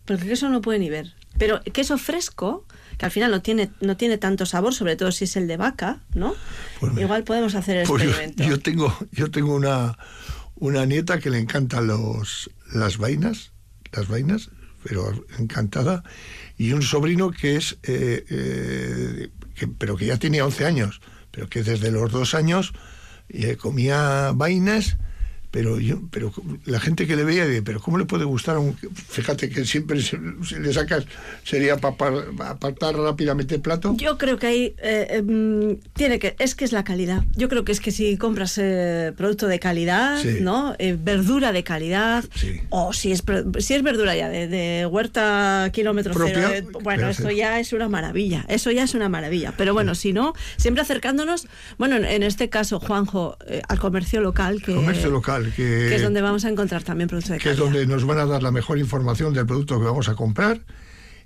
Porque el queso no puede ni ver. Pero queso fresco, que al final no tiene, no tiene tanto sabor, sobre todo si es el de vaca, ¿no? Pues mira, Igual podemos hacer el Pues yo, experimento. yo tengo, yo tengo una, una nieta que le encantan los, las vainas, las vainas, pero encantada, y un sobrino que es, eh, eh, pero que ya tenía 11 años, pero que desde los dos años eh, comía vainas, pero yo, pero la gente que le veía, dice, pero ¿cómo le puede gustar? a un- Fíjate que siempre se, se le sacas, sería para apartar rápidamente el plato. Yo creo que ahí eh, em, tiene que es que es la calidad. Yo creo que es que si compras eh, producto de calidad, Sí. ¿no? Eh, verdura de calidad, Sí. o si es si es verdura ya de, de huerta kilómetro Propia, cero, eh, bueno, esto sí. ya es una maravilla. Eso ya es una maravilla. Pero bueno, si no, siempre acercándonos, bueno, en, en este caso, Juanjo, al comercio local, que, Comercio local, que, que es donde vamos a encontrar también producto de que es donde nos van a dar la mejor información del producto que vamos a comprar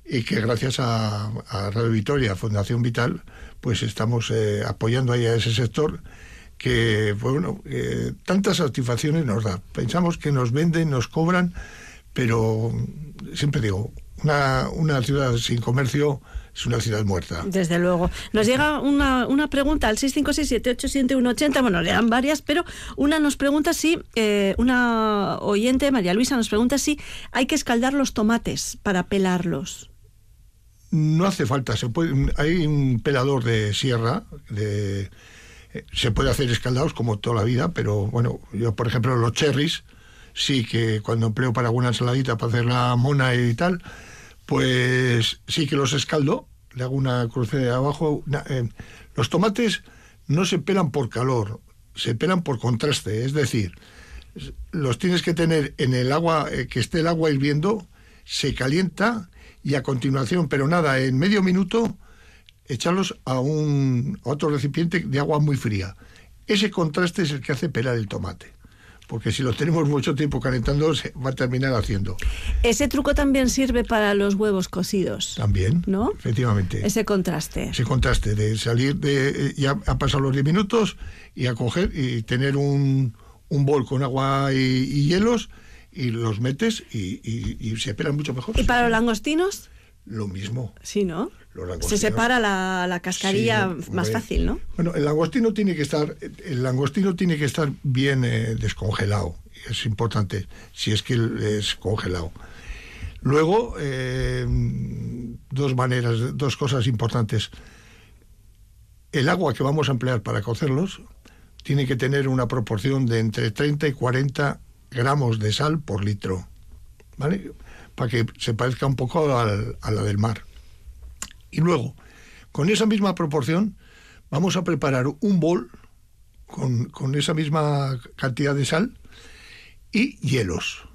y que gracias a, a Radio Vitoria, Fundación Vital, pues estamos eh, apoyando ahí a ese sector que, bueno, eh, tantas satisfacciones nos da. Pensamos que nos venden, nos cobran, pero siempre digo, una, una ciudad sin comercio es una ciudad muerta. Desde luego. Nos llega una, una pregunta al 656-787180, bueno, le dan varias, pero una nos pregunta si, eh, una oyente, María Luisa, nos pregunta si hay que escaldar los tomates para pelarlos. No hace falta, se puede, hay un pelador de sierra, de, eh, se puede hacer escaldados como toda la vida, pero bueno, yo por ejemplo los cherries, sí que cuando empleo para alguna ensaladita para hacer la mona y tal, pues sí que los escaldo, le hago una cruce de abajo. eh, los tomates no se pelan por calor, se pelan por contraste, es decir, los tienes que tener en el agua, eh, que esté el agua hirviendo, se calienta y a continuación, pero nada, en medio minuto, echarlos a, un, a otro recipiente de agua muy fría. Ese contraste es el que hace pelar el tomate, porque si lo tenemos mucho tiempo calentando, se va a terminar haciendo. Ese truco también sirve para los huevos cocidos. También, ¿No? efectivamente. Ese contraste. ese contraste de salir de ya ha pasado los 10 minutos y a coger y tener un, un bol con agua y, y hielos y los metes y, y- y se pelan mucho mejor. ¿Y para los langostinos? Lo mismo. Sí, ¿no? Los Se separa la, la cascarilla Sí, más fácil, ¿no? Bueno, el langostino tiene que estar, el langostino tiene que estar bien eh, descongelado. Es importante, si es que es congelado. Luego, eh, dos maneras, dos cosas importantes. El agua que vamos a emplear para cocerlos tiene que tener una proporción de entre 30 y 40 gramos de sal por litro, ¿vale? Para que se parezca un poco al- a la del mar. Y luego, con esa misma proporción, vamos a preparar un bol con, con esa misma cantidad de sal y hielos.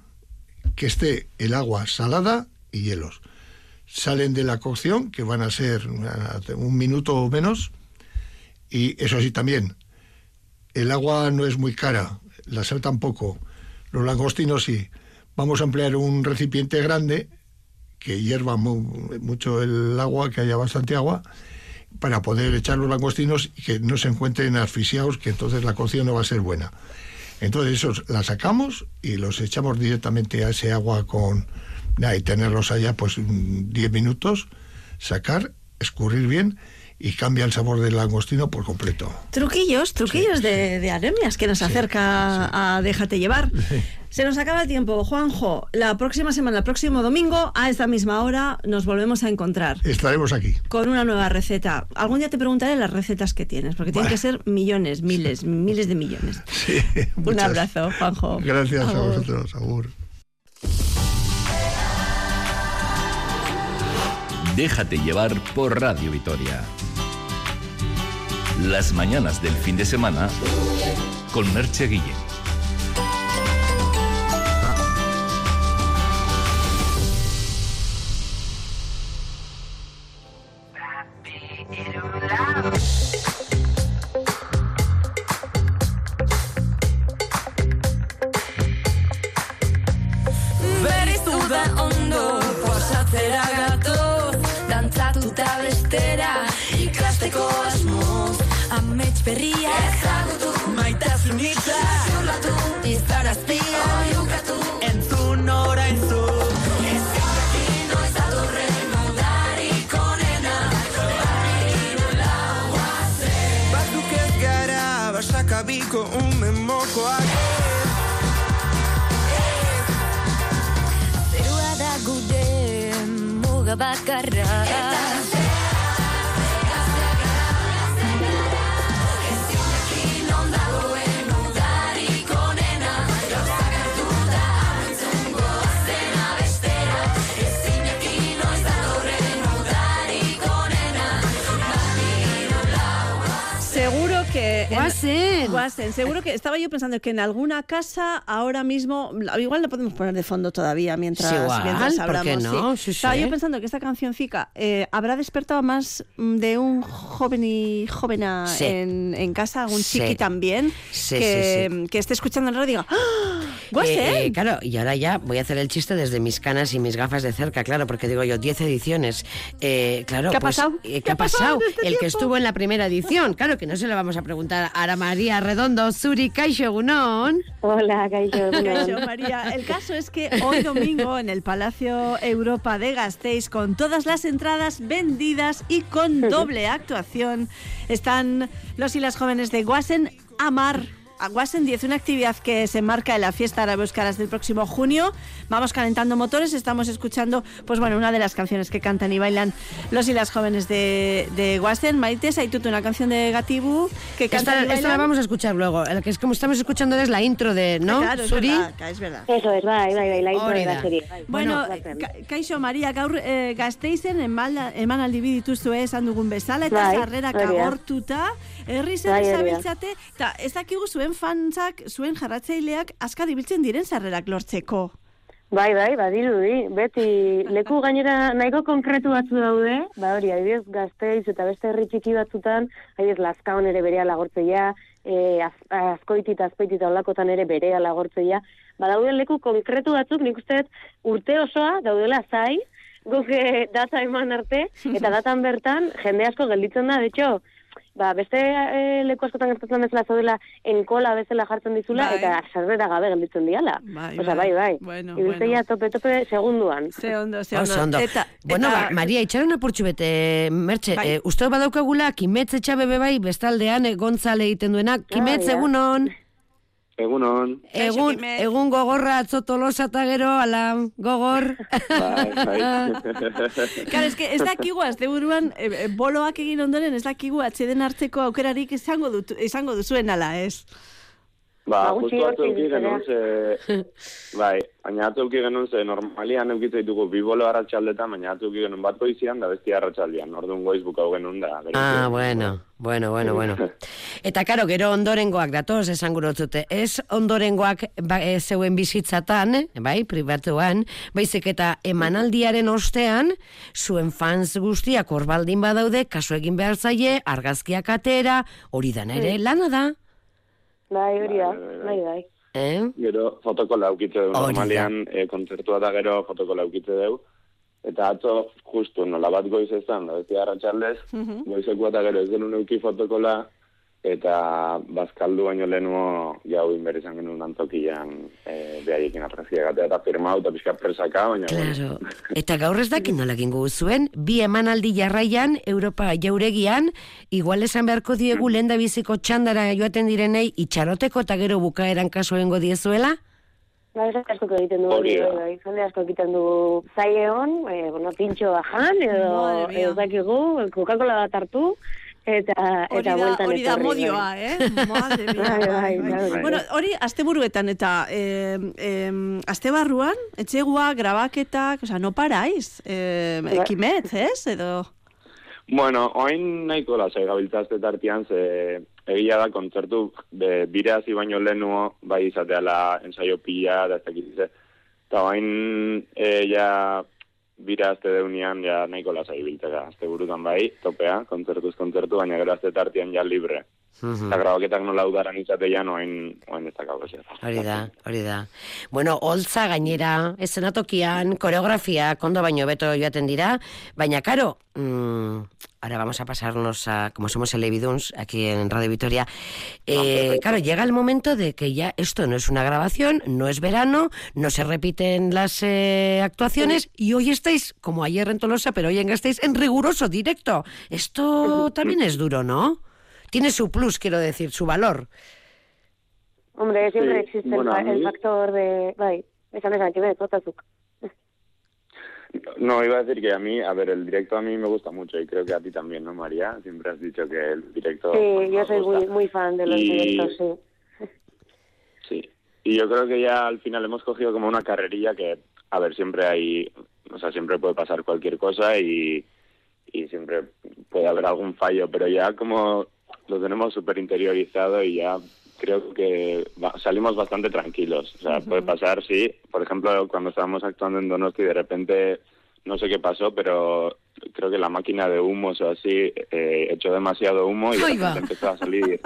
Que esté el agua salada y hielos. Salen de la cocción, que van a ser un minuto o menos. Y eso sí también, el agua no es muy cara, la sal tampoco, los langostinos sí. Vamos a emplear un recipiente grande que hierva mu- mucho el agua, que haya bastante agua, para poder echar los langostinos y que no se encuentren asfixiados, que entonces la cocción no va a ser buena. Entonces esos la sacamos y los echamos directamente a ese agua con ah, y tenerlos allá pues mm, 10 minutos, sacar, escurrir bien y cambia el sabor del langostino por completo. Truquillos, truquillos de, de anemias que nos acerca a Déjate llevar. Se nos acaba el tiempo, Juanjo. La próxima semana, el próximo domingo, a esta misma hora, nos volvemos a encontrar. Estaremos aquí. Con una nueva receta. Algún día te preguntaré las recetas que tienes, porque tienen que ser millones, miles, miles de millones. Sí, Un muchas. abrazo, Juanjo. Gracias a vosotros, Agur. Déjate llevar por Radio Vitoria. Las mañanas del fin de semana con Merche Guillén. Berrizu da ondo Posatzera gatoz Amets berria. Ezagutu. Maitasun hitza. Zurlatu Iztaraztia Oiukatu Entzun orain zu Ezkakin noiz datorren Udarik onena. Barriro laua zen Batzuk ez gara basakabiko ume mokoak. Zerua da gude muga bakarra. Seguro Guasen. Guasen, Seguro que estaba yo pensando que en alguna casa ahora mismo. Igual la podemos poner de fondo todavía mientras, Sí, igual, mientras ¿por qué hablamos. no? Sí, Estaba sí. yo pensando que esta cancioncica eh, habrá despertado más mm, de un joven y jovena Sí. en, en casa, algún chiqui también, que, que esté escuchando el radio y diga. ¡Ah! Guasen! Eh, eh, claro, y ahora ya voy a hacer el chiste desde mis canas y mis gafas de cerca, claro, porque digo yo, 10 ediciones. Eh, claro, ¿Qué ha pues, pasado? eh, ¿Qué, ¿Qué ha pasado pasado? en este el que tiempo? estuvo en la primera edición. Claro que no se lo vamos a preguntar a Ara María Redondo, Suri Caixo Egunon. Hola, Caixo. María. El caso es que hoy domingo en el Palacio Europa de Gasteiz, con todas las entradas vendidas y con doble actuación, están los y las jóvenes de Guasen Amar. A Guasen 10, una actividad que se marca en la fiesta árabe Euskaras del próximo junio. Vamos calentando motores, estamos escuchando, pues bueno, una de las canciones que cantan y bailan los y las jóvenes de, de Guasen. Maite, Saitutu, una canción de Gatibu que Esta, cantan y esta la vamos a escuchar luego. El que es como estamos escuchando es la intro de, ¿no? Ah, Claro, es Suri. verdad, es verdad. Eso es, bai, bai, bai, la intro de la serie. Bueno, Kaixo Maria, gaur eh, gazteizen emalda- emanaldi bi dituzue esan dugun bezala, eta Bai, sarrerak hori da. agortuta, herri zen Bai, hori da. zabiltzate, eta ez dakigu zuen fantzak, zuen jarratzaileak askar ibiltzen diren sarrerak lortzeko. Bai, bai, badirudi. Beti leku gainera nahiko konkretu batzu daude, ba hori, adibidez gazteiz eta beste herri txiki batzutan, adibidez Lazkaon ere berea lagortzeia, e, az, azkoitit, azpeitit olakotan ere berea lagortzeia, ba daude leku konkretu batzuk, nik uste urte osoa daudela zai, guk eh, data eman arte, eta datan bertan jende asko gelditzen da, de hecho, ba, beste e, leku askotan gertatzen bezala zaudela enkola bezala jartzen dizula, Bai. eta sarrera gabe gelditzen diala. Bai, Osea, bai. bai, bai. Bueno, Ibiltegia tope-tope segunduan. Ze ondo, ze Oso ondo. ondo. Eta, bueno, eta- ba, Maria, itxaron apurtxu bete, Mertxe, Bai. eh, uste badaukagula, kimetz etxabe bai, bestaldean, eh, gontzale egiten duena, kimetz ja. egunon, Egunon. Egun, egun gogorra atzo tolosa eta gero, ala, gogor. Bai, bai. Claro, es que ez dakigu, azte buruan, e, e, boloak egin ondoren, ez dakigu atxeden hartzeko aukerarik izango, dut, izango duzuen ala, ez? Ba, Ba, justu hortik euki genuen ze... bai, baina atzo euki genuen ze normalian eukitza ditugu bi bolo arratxaldetan, baina atzo euki genuen bat goizian da besti arratxaldean, orduan goiz bukau genuen da. gero Ah, bueno, bueno, bueno, bueno. Eta karo, gero ondorengoak datoz esan gurotzute. Ez ondorengoak ba, e, zeuen bizitzatan, eh, bai, pribatuan, baizik eta emanaldiaren ostean, zuen fans guztiak hor baldin badaude, kaso egin behar zaie, argazkiak atera, hori da ere lana da. Bai, hori da. Bai, bai, Bai, bai. Eh? Gero fotokola eukitze dugu, da. normalian e, kontzertua da gero fotokola eukitze dugu. Eta atzo, justu, nola bat goiz ezan, da besti arratxaldez, Mhm. goizeko eta gero ez genuen euki fotokola, eta bazkaldu baino lehenuo jau inber izan genuen antokian e, behaiekin gatea eta firmau eta pixka presaka, baina... Claro. Eta gaur ez dakin nola gingo zuen, bi emanaldi jarraian, Europa jauregian, igual esan beharko diegu lehen da biziko txandara joaten direnei, itxaroteko eta gero bukaeran kaso egingo diezuela? Ba, ez asko egiten dugu, jende asko egiten dugu zaie hon, e, bueno, pintxo bajan, edo, edo dakigu, Coca-Cola bat hartu, eta, Hori eta da, bueltan hori da modioa, bai. eh? Madre mia. Bai, bai, bai, bai. Bueno, hori asteburuetan eta eh, eh, astebarruan, etxegua, grabaketak, osea, no paraiz, eh, ekimet, ez? Edo... Bueno, oain nahiko lasai gabiltzazte tartian, ze egia da kontzertu be, bire hasi baino lehenuo, bai izateala ensaio pila, da ez dakit ze. Eta oain e, ja bire azte deunian ja nahiko lasai biltzeka. Azte burutan bai, topea, kontzertuz kontzertu, baina gero azte tartian ja libre. Eta grabaketak nola udaran izatean oain, oain ez dakau ezer. Hori da, hori da. Bueno, holtza gainera, eszenatokian, koreografia, kondo baino beto joaten dira, baina karo, mm, ahora vamos a pasarnos a, como somos el Eviduns, aquí en Radio Vitoria, eh, claro, llega el momento de que ya esto no es una grabación, no es verano, no se repiten las eh, actuaciones, y hoy estáis, como ayer en Tolosa, pero hoy en Gasteiz, en riguroso directo. Esto también es duro, ¿no? Tiene su plus, quiero decir, su valor. Hombre, siempre Sí, existe bueno, el, factor de, bai, esan esan, que kotatzuk. No, iba a decir que a mí, a ver, el directo a mí me gusta mucho y creo que a ti también, ¿no, María? Siempre has dicho que el directo... Sí, yo nos soy gusta. muy, muy fan de los Y- directos, sí. Sí. Y yo creo que ya al final hemos cogido como una carrerilla que, a ver, siempre hay, o sea, siempre puede pasar cualquier cosa y, y siempre puede haber algún fallo, pero ya como lo tenemos súper interiorizado y ya creo que salimos bastante tranquilos. O sea, puede pasar, sí. Por ejemplo, cuando estábamos actuando en Donosti, de repente, no sé qué pasó, pero creo que la máquina de humos o así eh, echó demasiado humo y empezó a salir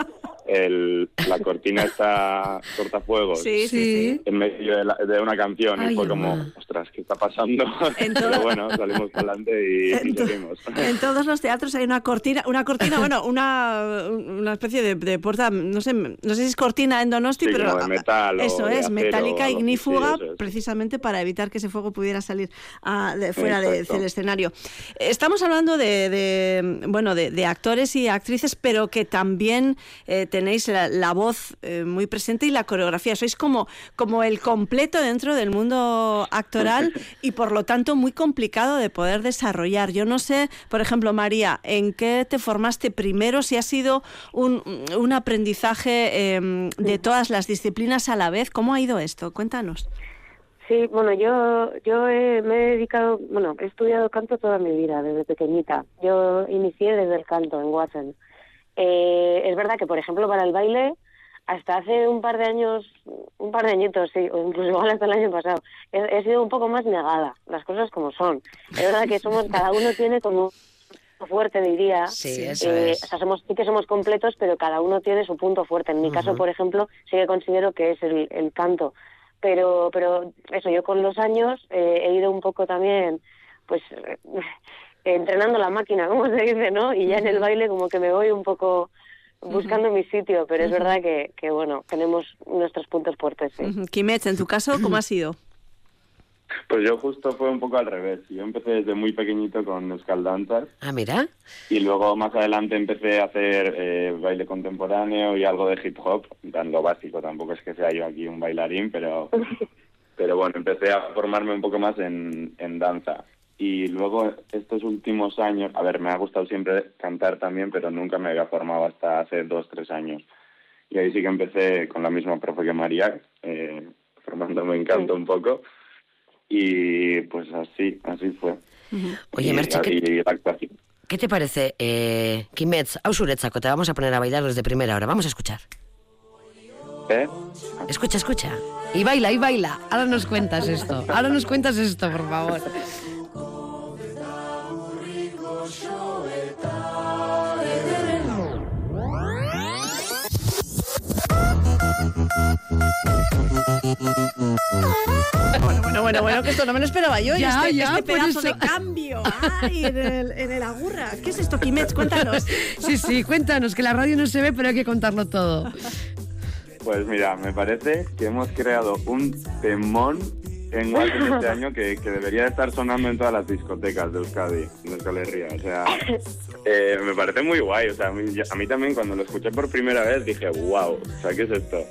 el, la cortina esta cortafuegos Sí, en medio de, la- de una canción Ay, y fue como, mamá. ostras, ¿qué está pasando? Pero bueno, salimos para adelante y, En seguimos. En todos los teatros hay una cortina, una cortina, bueno, una, una especie de, de puerta, no sé, no sé si es cortina en Donosti, Sí, pero como de metal eso es, metálica ignífuga, es. precisamente para evitar que ese fuego pudiera salir ah, de- fuera de- del escenario. Estamos hablando de, de, bueno, de, de actores y actrices, pero que también eh, tenéis la, la voz eh, muy presente y la coreografía. Sois como, como el completo dentro del mundo actoral y por lo tanto muy complicado de poder desarrollar. Yo no sé, por ejemplo, María, ¿en qué te formaste primero? Si ha sido un, un aprendizaje eh, de todas las disciplinas a la vez. ¿Cómo ha ido esto? Cuéntanos. Sí, bueno, yo, yo he- me he dedicado, bueno, he estudiado canto toda mi vida, desde pequeñita. Yo inicié desde el canto en Watson. Eh, es verdad que, por ejemplo, para el baile, hasta hace un par de años, un par de añitos, sí, o incluso igual hasta el año pasado, he, he sido un poco más negada, las cosas como son. Es verdad que somos, cada uno tiene como un fuerte, diría. Sí, eso Eh, es. O sea, somos, sí que somos completos, pero cada uno tiene su punto fuerte. En mi caso, por ejemplo, sí que considero que es el, el canto. Pero, pero eso, yo con los años eh, he ido un poco también, pues, entrenando la máquina, como se dice, ¿no? Y ya en el baile como que me voy un poco buscando mi sitio, pero es verdad que, que, bueno, tenemos nuestros puntos fuertes, sí. Ujú. Kimet, en tu caso, ¿cómo ha sido? Pues yo justo fue un poco al revés. Yo empecé desde muy pequeñito con escaldanzas Ah, mira. y luego más adelante empecé a hacer eh, baile contemporáneo y algo de hip hop, tan lo básico. Tampoco es que sea yo aquí un bailarín, pero, pero bueno, empecé a formarme un poco más en, en danza. Y luego estos últimos años, a ver, me ha gustado siempre cantar también, pero nunca me había formado hasta hace dos, tres años. Y ahí sí que empecé con la misma profe que María, eh, formándome en canto un poco. Y pues así, así fue. Oye, Merche, ¿qué, te parece? Eh, Kimetz, Ausuretzako, te vamos a poner a bailar los de primera hora. Vamos a escuchar. ¿Eh? Escucha, escucha. Y baila, y baila. Ahora nos cuentas esto. Ahora nos cuentas esto, por favor. Bueno, bueno, bueno, bueno, que esto no me lo esperaba yo. y Ya, este, ya, este pedazo eso. de cambio. Ay, en el, en el agurra. ¿Qué es esto, Quimets? Cuéntanos. Sí, sí, cuéntanos, que la radio no se ve, pero hay que contarlo todo. Pues mira, me parece que hemos creado un temón en Walton este año que, que debería estar sonando en todas las discotecas de Euskadi, de Euskal Herria. O sea, eh, me parece muy guay. O sea, a mí, a mí también cuando lo escuché por primera vez dije, wow, o sea, ¿qué es esto?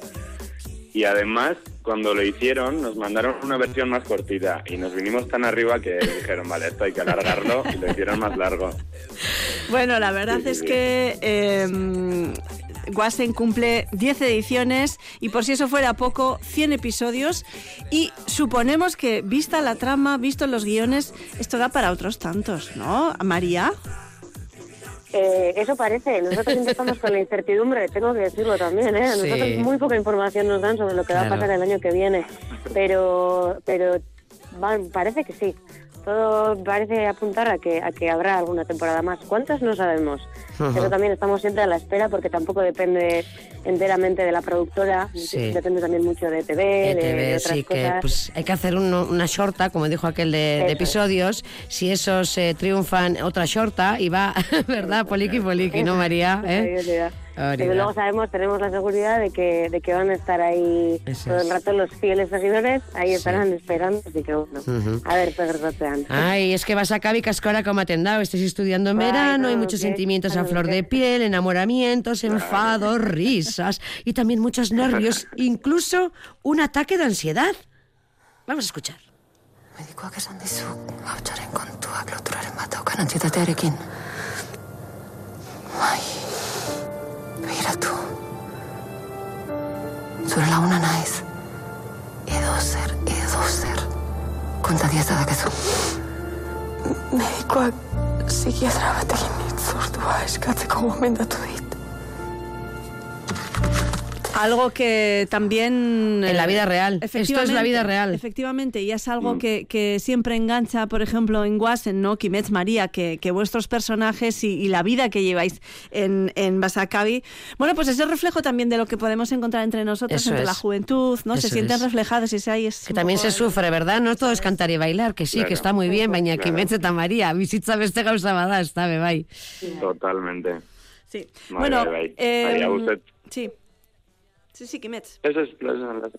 Y además, cuando lo hicieron, nos mandaron una versión más cortita y nos vinimos tan arriba que dijeron, vale, esto hay que alargarlo y lo hicieron más largo. Bueno, la verdad Sí, es sí. que eh, Guasen cumple 10 ediciones y por si eso fuera poco, 100 episodios y suponemos que vista la trama, visto los guiones, esto da para otros tantos, ¿no? María. Eh, eso parece. Nosotros siempre estamos con la incertidumbre, tengo que decirlo también. ¿eh? A Sí. Nosotros muy poca información nos dan sobre lo que va a pasar el año que viene. Pero, pero va- parece que sí. Todo parece apuntar a que, a que habrá alguna temporada más. ¿Cuántas? No sabemos. Ajá. Eso también estamos siempre a la espera porque tampoco depende enteramente de la productora. Sí. Depende también mucho de TV, de, ETV, de otras sí, que cosas. pues, hay que hacer uno- una shorta, como dijo aquel de, episodios. Si esos eh, triunfan, otra shorta y va, ¿verdad? Poliqui, poliqui, ¿no, María? ¿Eh? Desde luego sabemos, tenemos la seguridad de que, de que van a estar ahí Eso todo el rato los fieles seguidores, ahí estarán esperando, así que bueno, a ver, pues rotean. Ay, es que vas a Cavi Cascora como atendado, estés estudiando en verano, hay no, muchos qué- sentimientos a ay, flor qué- de piel, enamoramientos, enfados, risas y también muchos nervios, incluso un ataque de ansiedad. Vamos a escuchar. Medikoak esan dizu kontuak loturaren bat daukan. Bai, begiratu. Zure laguna naiz. Edo zer, edo zer. Konta dieza dakezu. Medikoak psikiatra batekin hitzordua eskatzeko gomendatu dit. Algo que también... En la vida real. Esto es la vida real. Efectivamente, y es algo que, que siempre engancha, por ejemplo, en Guasen, ¿no? Quimets María, que, que vuestros personajes y, y la vida que lleváis en, en Basacavi, bueno, pues es el reflejo también de lo que podemos encontrar entre nosotros, Eso entre es. la juventud, ¿no? Se Eso sienten es. reflejados y ahí es... Que también se el- sufre, ¿verdad? No todo es cantar y bailar, que sí, Claro. que está muy bien, baina Claro. kimetz eta María, bizitza beste gauza bada, bai. Totalmente. Sí. Bueno, eh, sí. Sí, sí, Kimet. Eso es, lo es, lo es.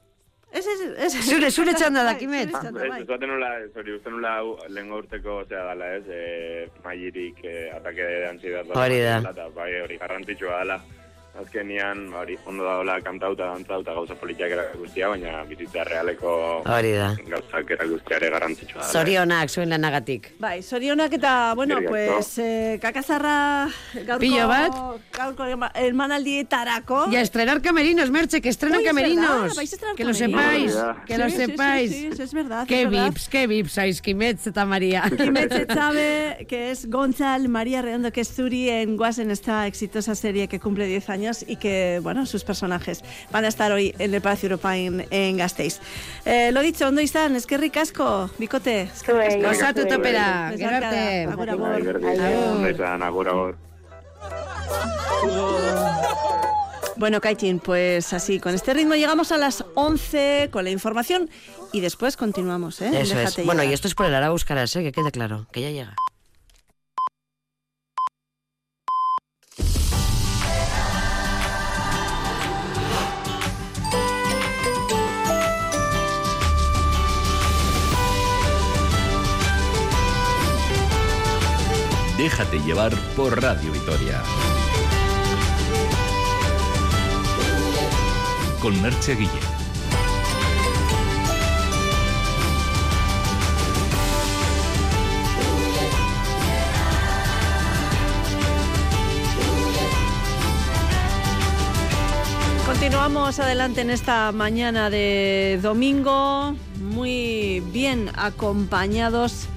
Ez, ez, ez. Zure, zure txanda da, bai, Kimet. Ez, ez, zaten bai. nula, zori guztan nula lehen gaurteko, ozea, gala ez, eh, maierik, eh, atake de ansiedad. Hori da. Bai, hori, garrantzitsua gala. Azkenian, hori, ondo daola kantauta, dantzauta, gauza politiak erakustia, baina bizitza realeko Hori da. gauzak erakustia ere garrantzitsua dela. Zorionak, zuen lanagatik. Bai, sorionak eta, bueno, Eskerrik asko. pues, eh, kakazarra gaurko... Pillo bat. Gaurko hermanaldietarako. Y a estrenar camerinos, Merche, que estrenan Uy, es camerinos. verdad, a estrenar que lo sepáis, Verdad. que lo Sí, sí, sí, sepáis. sí, sí, es verdad, Qué es verdad. vips, qué vips sois, Kimetz eta María. Kimetze sabe que es Gonzal María Redondo, que es Zuri en Guas en esta exitosa serie que cumple 10 años y que, bueno, sus personajes van a estar hoy en el Palacio Europa en, en Gasteiz. Eh, lo dicho, ondo izan, eskerrik asko, bikote. Eskerrik asko. Gozatu topera, gero arte. agur, agur. agur. Bueno, Kaitin, pues así, con este ritmo llegamos a las 11 con la información y después continuamos, ¿eh? Eso es. Déjate Bueno, llevar. y esto es por el Ara Buscarás, ¿eh? que quede claro, que ya llega. Déjate llevar por Radio Vitoria. Con Merche Guille. Continuamos adelante en esta mañana de domingo, muy bien acompañados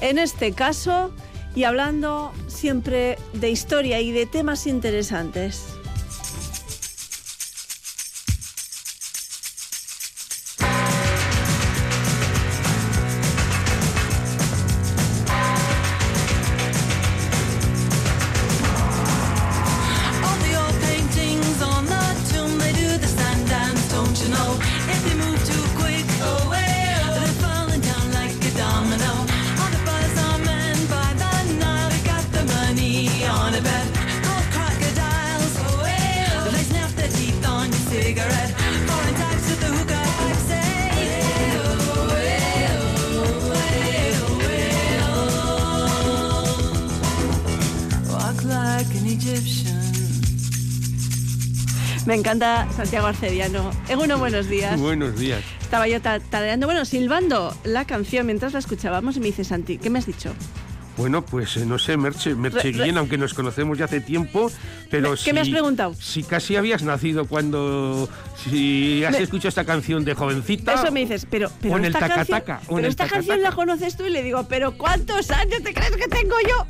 en este caso y hablando siempre de historia y de temas interesantes. Encanta Santiago Arcediano. Eguno, buenos días. Buenos días. Estaba yo ta- tarareando, bueno, silbando la canción mientras la escuchábamos y me dice Santi, ¿qué me has dicho? Bueno, pues eh, no sé, Merche, Merche Re- re- Guillén, aunque nos conocemos ya hace tiempo, pero ¿Qué si, me has preguntado? Si casi habías nacido cuando... Si has Me- escuchado esta canción de jovencita... Eso me dices, pero, pero o en el esta canción, o en pero el esta canción la conoces tú y le digo, pero ¿cuántos años te crees que tengo yo?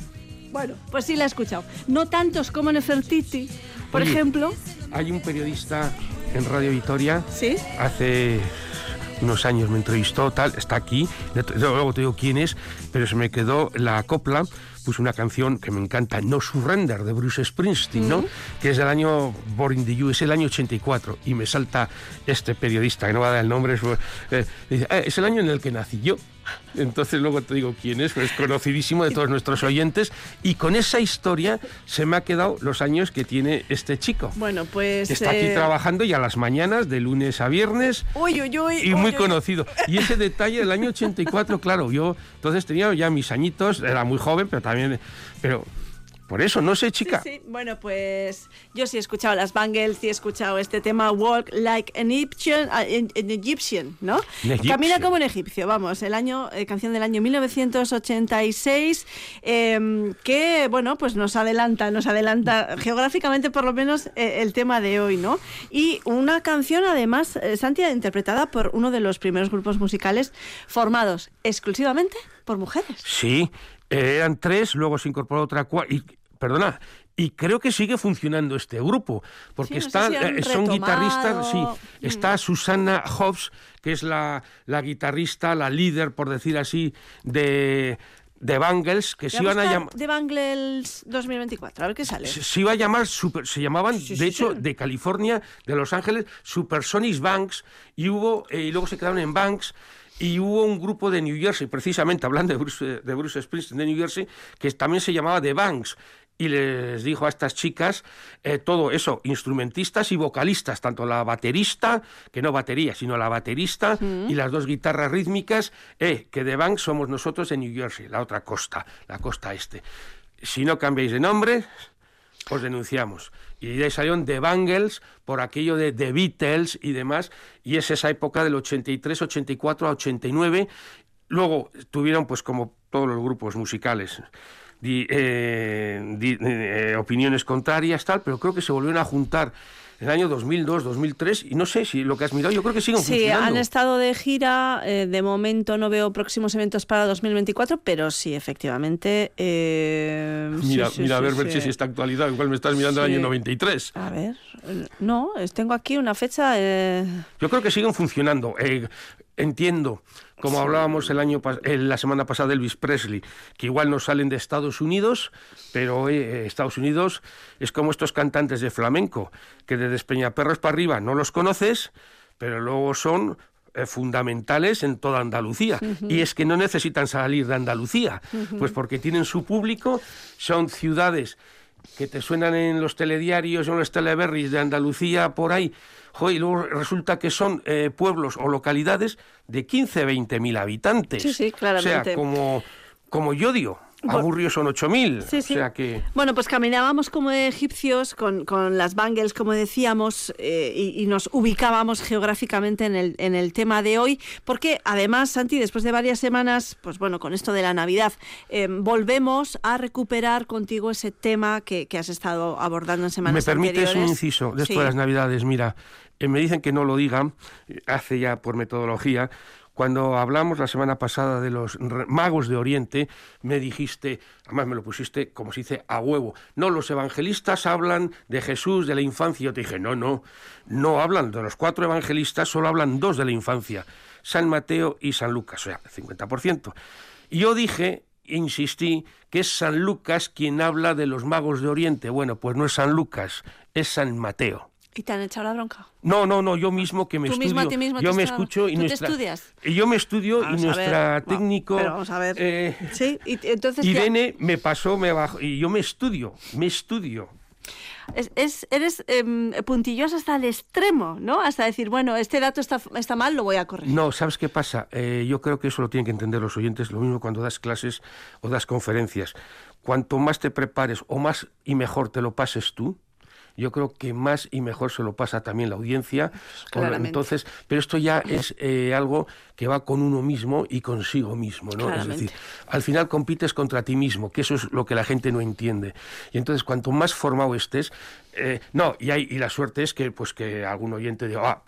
Bueno, pues sí la he escuchado. No tantos como Nefertiti, por Oye, ejemplo. Hay un periodista en Radio Vitoria, Sí. hace unos años me entrevistó, tal, está aquí, luego te digo quién es, pero se me quedó la copla, pues una canción que me encanta, No Surrender, de Bruce Springsteen, ¿no? Que es del año Born in the U, es el año 84, y me salta este periodista, que no va a dar el nombre, es, eh, dice, "Ah, es el año en el que nací yo. Entonces luego te digo quién es, es conocidísimo de todos nuestros oyentes, y con esa historia se me ha quedado los años que tiene este chico. Bueno, pues... que está aquí eh, trabajando y a las mañanas, de lunes a viernes, Uy, uy, uy. y uy, muy uy. conocido. Y ese detalle del año 84, claro, yo entonces tenía ya mis añitos, era muy joven, pero también, pero por eso, no sé, chica. Sí, bueno, pues yo sí he escuchado las Bangles, sí he escuchado este tema Walk Like an Egyptian, ah, an- an Egyptian ¿no? Camina como un egipcio, vamos, el año, eh, canción del año 1986, eh, que, bueno, pues nos adelanta, nos adelanta geográficamente por lo menos eh, el tema de hoy, ¿no? Y una canción además, eh, Santi, interpretada por uno de los primeros grupos musicales formados exclusivamente por mujeres. Sí, eh, eran tres, luego se incorporó otra cuarta. Y, perdona, y creo que sigue funcionando este grupo, porque Sí, no si eh, son retomado. guitarristas, sí, está Susana Hobbs, que es la, la guitarrista, la líder, por decir así, de, de Bangles, que se iban a llamar... The Bangles 2024, a ver qué sale. Se, se iba a llamar, super, se llamaban, Sí, de sí, hecho, sí. de California, de Los Ángeles, Supersonics Banks, y hubo, eh, y luego se quedaron en Banks, y hubo un grupo de New Jersey, precisamente hablando de Bruce, de Bruce Springsteen de New Jersey, que también se llamaba The Banks. Y les dijo a estas chicas eh, todo eso, instrumentistas y vocalistas, tanto la baterista, que no batería, sino la baterista, y las dos guitarras rítmicas, eh, que The Banks somos nosotros en New Jersey, la otra costa, la costa este. Si no cambiáis de nombre, os denunciamos. Y de ahí salieron The Bangles por aquello de The Beatles y demás, y es esa época del 83, 84 a 89. Luego tuvieron, pues como todos los grupos musicales, eh, eh, opiniones contrarias, tal, pero creo que se volvieron a juntar el año 2002, 2003, y no sé si lo que has mirado, yo creo que siguen Sí, funcionando. han estado de gira. eh, de momento no veo próximos eventos para 2024, pero sí, efectivamente. eh, sí, Mira, sí, mira a sí, ver, ver sí. si es esta actualidad, igual me estás mirando el Sí. año 93. A ver, eh, no, tengo aquí una fecha. eh, Yo creo que siguen funcionando. Entiendo, como hablábamos el año la semana pasada de Elvis Presley, que igual no salen de Estados Unidos, pero eh, Estados Unidos es como estos cantantes de flamenco, que de Despeñaperros para arriba no los conoces, pero luego son eh, fundamentales en toda Andalucía. Y es que no necesitan salir de Andalucía, pues porque tienen su público, son ciudades que te suenan en los telediarios en los teleberries de Andalucía por ahí, jo, y luego resulta que son eh, pueblos o localidades de 15, 20 mil habitantes. Sí, sí, claramente. O sea, como, como Yodio, Bueno, Amurrio son 8 mil. Sí, sí. O sea que... Bueno, pues caminábamos como egipcios con, con las bangles, como decíamos, eh, y, y nos ubicábamos geográficamente en el, en el tema de hoy, porque además, Santi, después de varias semanas, pues bueno, con esto de la Navidad, eh, volvemos a recuperar contigo ese tema que, que has estado abordando en semanas ¿Me permites un anteriores. inciso de esto Sí. de las Navidades? Mira, eh, me dicen que no lo digan, hace ya por metodología. Cuando hablamos la semana pasada de los magos de Oriente, me dijiste, además me lo pusiste, como se dice, a huevo. No, los evangelistas hablan de Jesús, de la infancia. Yo te dije, no, no, no hablan de los cuatro evangelistas, solo hablan dos de la infancia, San Mateo y San Lucas, o sea, 50%. Y yo dije, insistí, que es San Lucas quien habla de los magos de Oriente. Bueno, pues no es San Lucas, es San Mateo. ¿Y te han echado la bronca? No, no, no, yo mismo que me Tú estudio. mismo a ti mismo te yo me estás- escucho y ¿Tú te nuestra. estudias? y yo me estudio Vamos y nuestra técnico. pero vamos a ver. eh, Sí, y entonces... ¿qué- Irene me pasó, me bajó. Y yo me estudio, me estudio. Es, es- eres em, puntilloso hasta el extremo, ¿no? Hasta decir, bueno, este dato está, está mal, lo voy a corregir. No, ¿sabes qué pasa? Eh, yo creo que eso lo tienen que entender los oyentes, lo mismo cuando das clases o das conferencias. Cuanto más te prepares o más y mejor te lo pases tú, yo creo que más y mejor se lo pasa también la audiencia. Claramente. Entonces, pero esto ya es eh, algo que va con uno mismo y consigo mismo, ¿no? Es decir, al final compites contra ti mismo, que eso es lo que la gente no entiende. Y entonces, cuanto más formado estés, eh, no, y, hay, y la suerte es que, pues, que algún oyente diga, ah,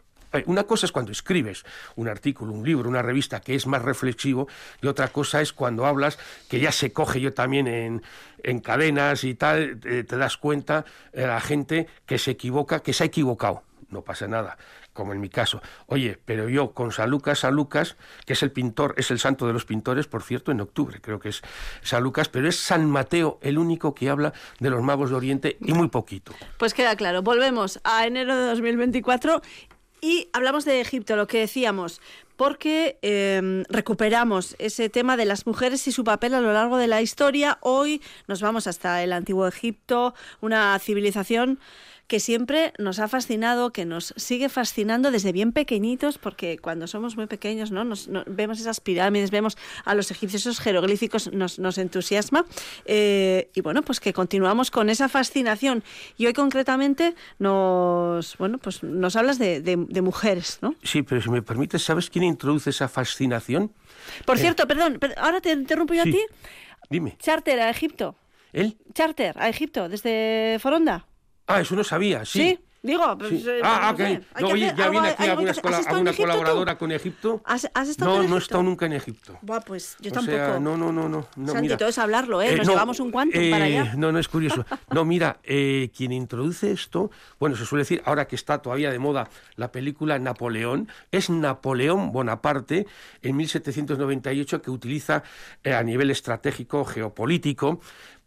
una cosa es cuando escribes un artículo, un libro, una revista que es más reflexivo y otra cosa es cuando hablas, que ya se coge yo también en, en cadenas y tal, te das cuenta eh, la gente que se equivoca, que se ha equivocado. No pasa nada, como en mi caso. Oye, pero yo con San Lucas, San Lucas, que es el pintor, es el santo de los pintores, por cierto, en octubre creo que es San Lucas, pero es San Mateo el único que habla de los magos de Oriente y muy poquito. Pues queda claro, volvemos a enero de 2024 y hablamos de Egipto, lo que decíamos, porque eh, recuperamos ese tema de las mujeres y su papel a lo largo de la historia. Hoy nos vamos hasta el antiguo Egipto, una civilización que siempre nos ha fascinado, que nos sigue fascinando desde bien pequeñitos, porque cuando somos muy pequeños, ¿no? Nos, no- vemos esas pirámides, vemos a los egipcios, esos jeroglíficos, nos, nos entusiasma. Eh, y bueno, pues que continuamos con esa fascinación. Y hoy concretamente nos, bueno, pues nos hablas de, de- de mujeres, ¿no? Sí, pero si me permites, ¿sabes quién introduce esa fascinación? Por Eh, cierto, perdón, per- ahora te interrumpo yo sí. a ti. Dime, Charter a Egipto. ¿él? Charter a Egipto, desde Foronda. Ah, eso no sabía, sí. Digo, pues, Sí. eh, Ah, no ok. sé, hay No, oye, hacer ya viene aquí alguna, que hacer. cola- ¿Has estado en alguna Egipto tú? colaboradora con Egipto. ¿Has, has estado No, en no he Egipto? estado nunca en Egipto. Buah, pues yo O tampoco. sea, no, no, no, no. no Santi, mira. todo es hablarlo, ¿eh? Eh, Nos no, llevamos un eh, para allá. No, no es curioso. No, mira, eh, quien introduce esto, bueno, se suele decir, ahora que está todavía de moda la película Napoleón, es Napoleón Bonaparte en 1798 que utiliza eh, a nivel estratégico, geopolítico,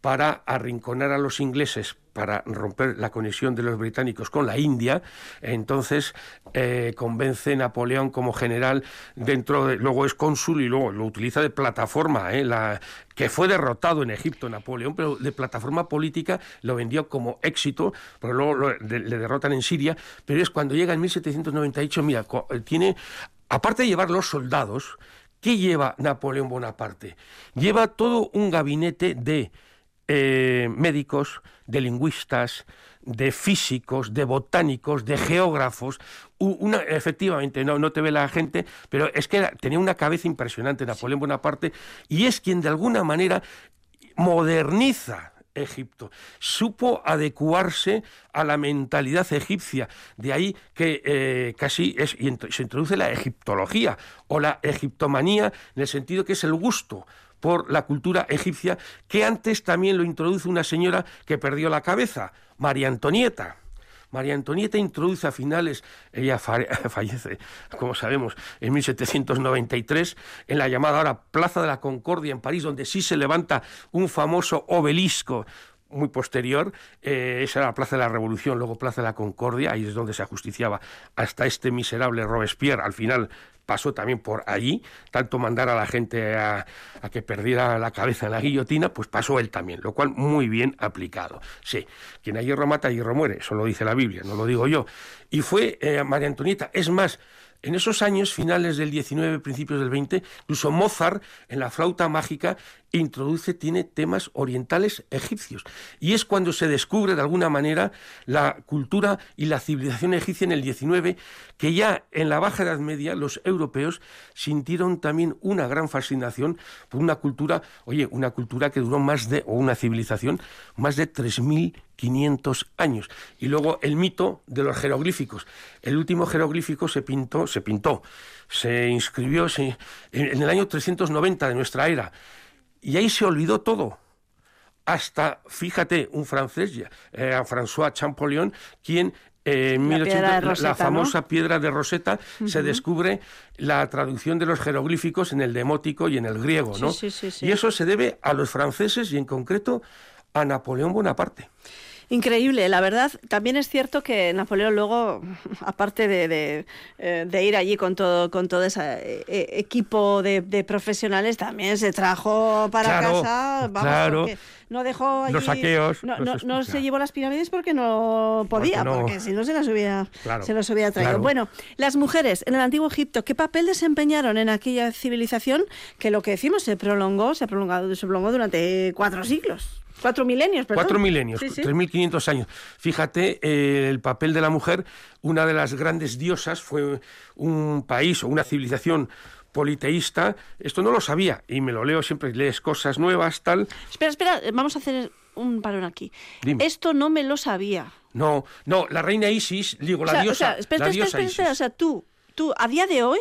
para arrinconar a los ingleses, para romper la conexión de los británicos con la India. Entonces eh, convence Napoleón como general dentro de, luego es cónsul y luego lo utiliza de plataforma, ¿eh? que fue derrotado en Egipto Napoleón, pero de plataforma política lo vendió como éxito, pero luego lo- le derrotan en Siria, pero es cuando llega en 1798, mira, eh, tiene, aparte de llevar los soldados, ¿qué lleva Napoleón Bonaparte? Lleva todo un gabinete de eh, médicos, de lingüistas, de físicos, de botánicos, de geógrafos. Una, efectivamente, no, no te ve la gente, pero es que tenía una cabeza impresionante Napoleón Bonaparte y es quien de alguna manera moderniza Egipto. Supo adecuarse a la mentalidad egipcia. De ahí que eh, casi es, se introduce la egiptología o la egiptomanía en el sentido que es el gusto por la cultura egipcia, que antes también lo introduce una señora que perdió la cabeza, María Antonieta. María Antonieta introduce a finales, ella fa- fallece, como sabemos, en 1793, en la llamada ahora Plaza de la Concordia en París, donde sí se levanta un famoso obelisco muy posterior, eh, esa era la Plaza de la Revolución, luego Plaza de la Concordia, ahí es donde se ajusticiaba hasta este miserable Robespierre, al final pasó también por allí, tanto mandar a la gente a, que perdiera la cabeza en la guillotina, pues pasó él también, lo cual muy bien aplicado. Sí, quien a hierro mata, a hierro muere, eso lo dice la Biblia, no lo digo yo. Y fue eh, María Antonieta, es más, en esos años, finales del 19, principios del 20, incluso Mozart, en la flauta mágica, introduce, tiene temas orientales egipcios. Y es cuando se descubre, de alguna manera, la cultura y la civilización egipcia en el 19, que ya en la Baja Edad Media los europeos sintieron también una gran fascinación por una cultura, oye, una cultura que duró más de, o una civilización, más de 3.500 años. Y luego el mito de los jeroglíficos. El último jeroglífico se pintó, se pintó, se inscribió en el año 390 de nuestra era. Y ahí se olvidó todo. Hasta, fíjate, un francés, eh, François Champollion, quien eh, en La 1800 piedra de la- famosa piedra de Rosetta se descubre la traducción de los jeroglíficos en el demótico y en el griego, ¿no? Sí, sí, sí, sí. Y eso se debe a los franceses y en concreto a Napoleón Bonaparte. Increíble, la verdad. También es cierto que Napoleón luego, aparte de, de, eh, de ir allí con todo, con todo ese eh, eh, equipo de, de profesionales, también se trajo para Claro, casa. Vamos, claro. no dejó allí- Los saqueos, No, los no- se llevó las pirámides porque no podía, Porque si no se las hubiera, Claro, se las hubiera traído. claro. Bueno, las mujeres en el antiguo Egipto, ¿qué papel desempeñaron en aquella civilización que lo que decimos se prolongó, se ha prolongado, se prolongó durante cuatro siglos? Cuatro milenios, perdón. Cuatro milenios, Sí, sí. 3.500 años. Fíjate, eh, el papel de la mujer, una de las grandes diosas, fue un país o una civilización politeísta. Esto no lo sabía y me lo leo siempre, lees cosas nuevas, tal. Espera, espera, vamos a hacer un parón aquí. Dime. Esto no me lo sabía. No, no, la reina Isis, digo, la o sea, diosa, o sea, espera, la espera, diosa espera, o sea, tú, tú, a día de hoy,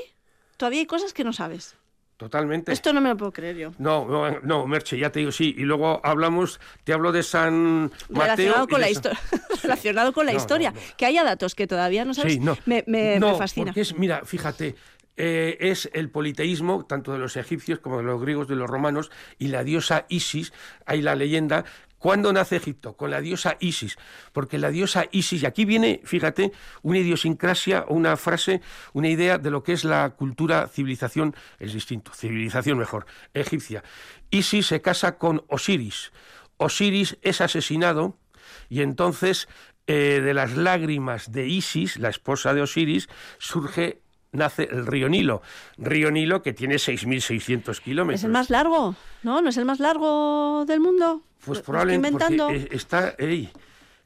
todavía hay cosas que no sabes. Totalmente. Esto no me lo puedo creer yo. No, no, no, Merche, ya te digo, sí. Y luego hablamos, te hablo de San Mateo. Relacionado con la historia. Relacionado con la No, historia. no. Que haya datos que todavía no sabes, Sí, no. me, me- fascina. Porque es, mira, fíjate, eh, es el politeísmo, tanto de los egipcios como de los griegos, de los romanos, y la diosa Isis, hay la leyenda. ¿Cuándo nace Egipto? Con la diosa Isis. Porque la diosa Isis, y aquí viene, fíjate, una idiosincrasia, una frase, una idea de lo que es la cultura, civilización, es distinto, civilización mejor, egipcia. Isis se casa con Osiris. Osiris es asesinado y entonces eh, de las lágrimas de Isis, la esposa de Osiris, surge, nace el río Nilo. Río Nilo que tiene 6.600 kilómetros. ¿Es el más largo? ¿No? ¿No es el más largo del mundo? Pues ¿Lo estoy probablemente inventando? porque eh, está, ey,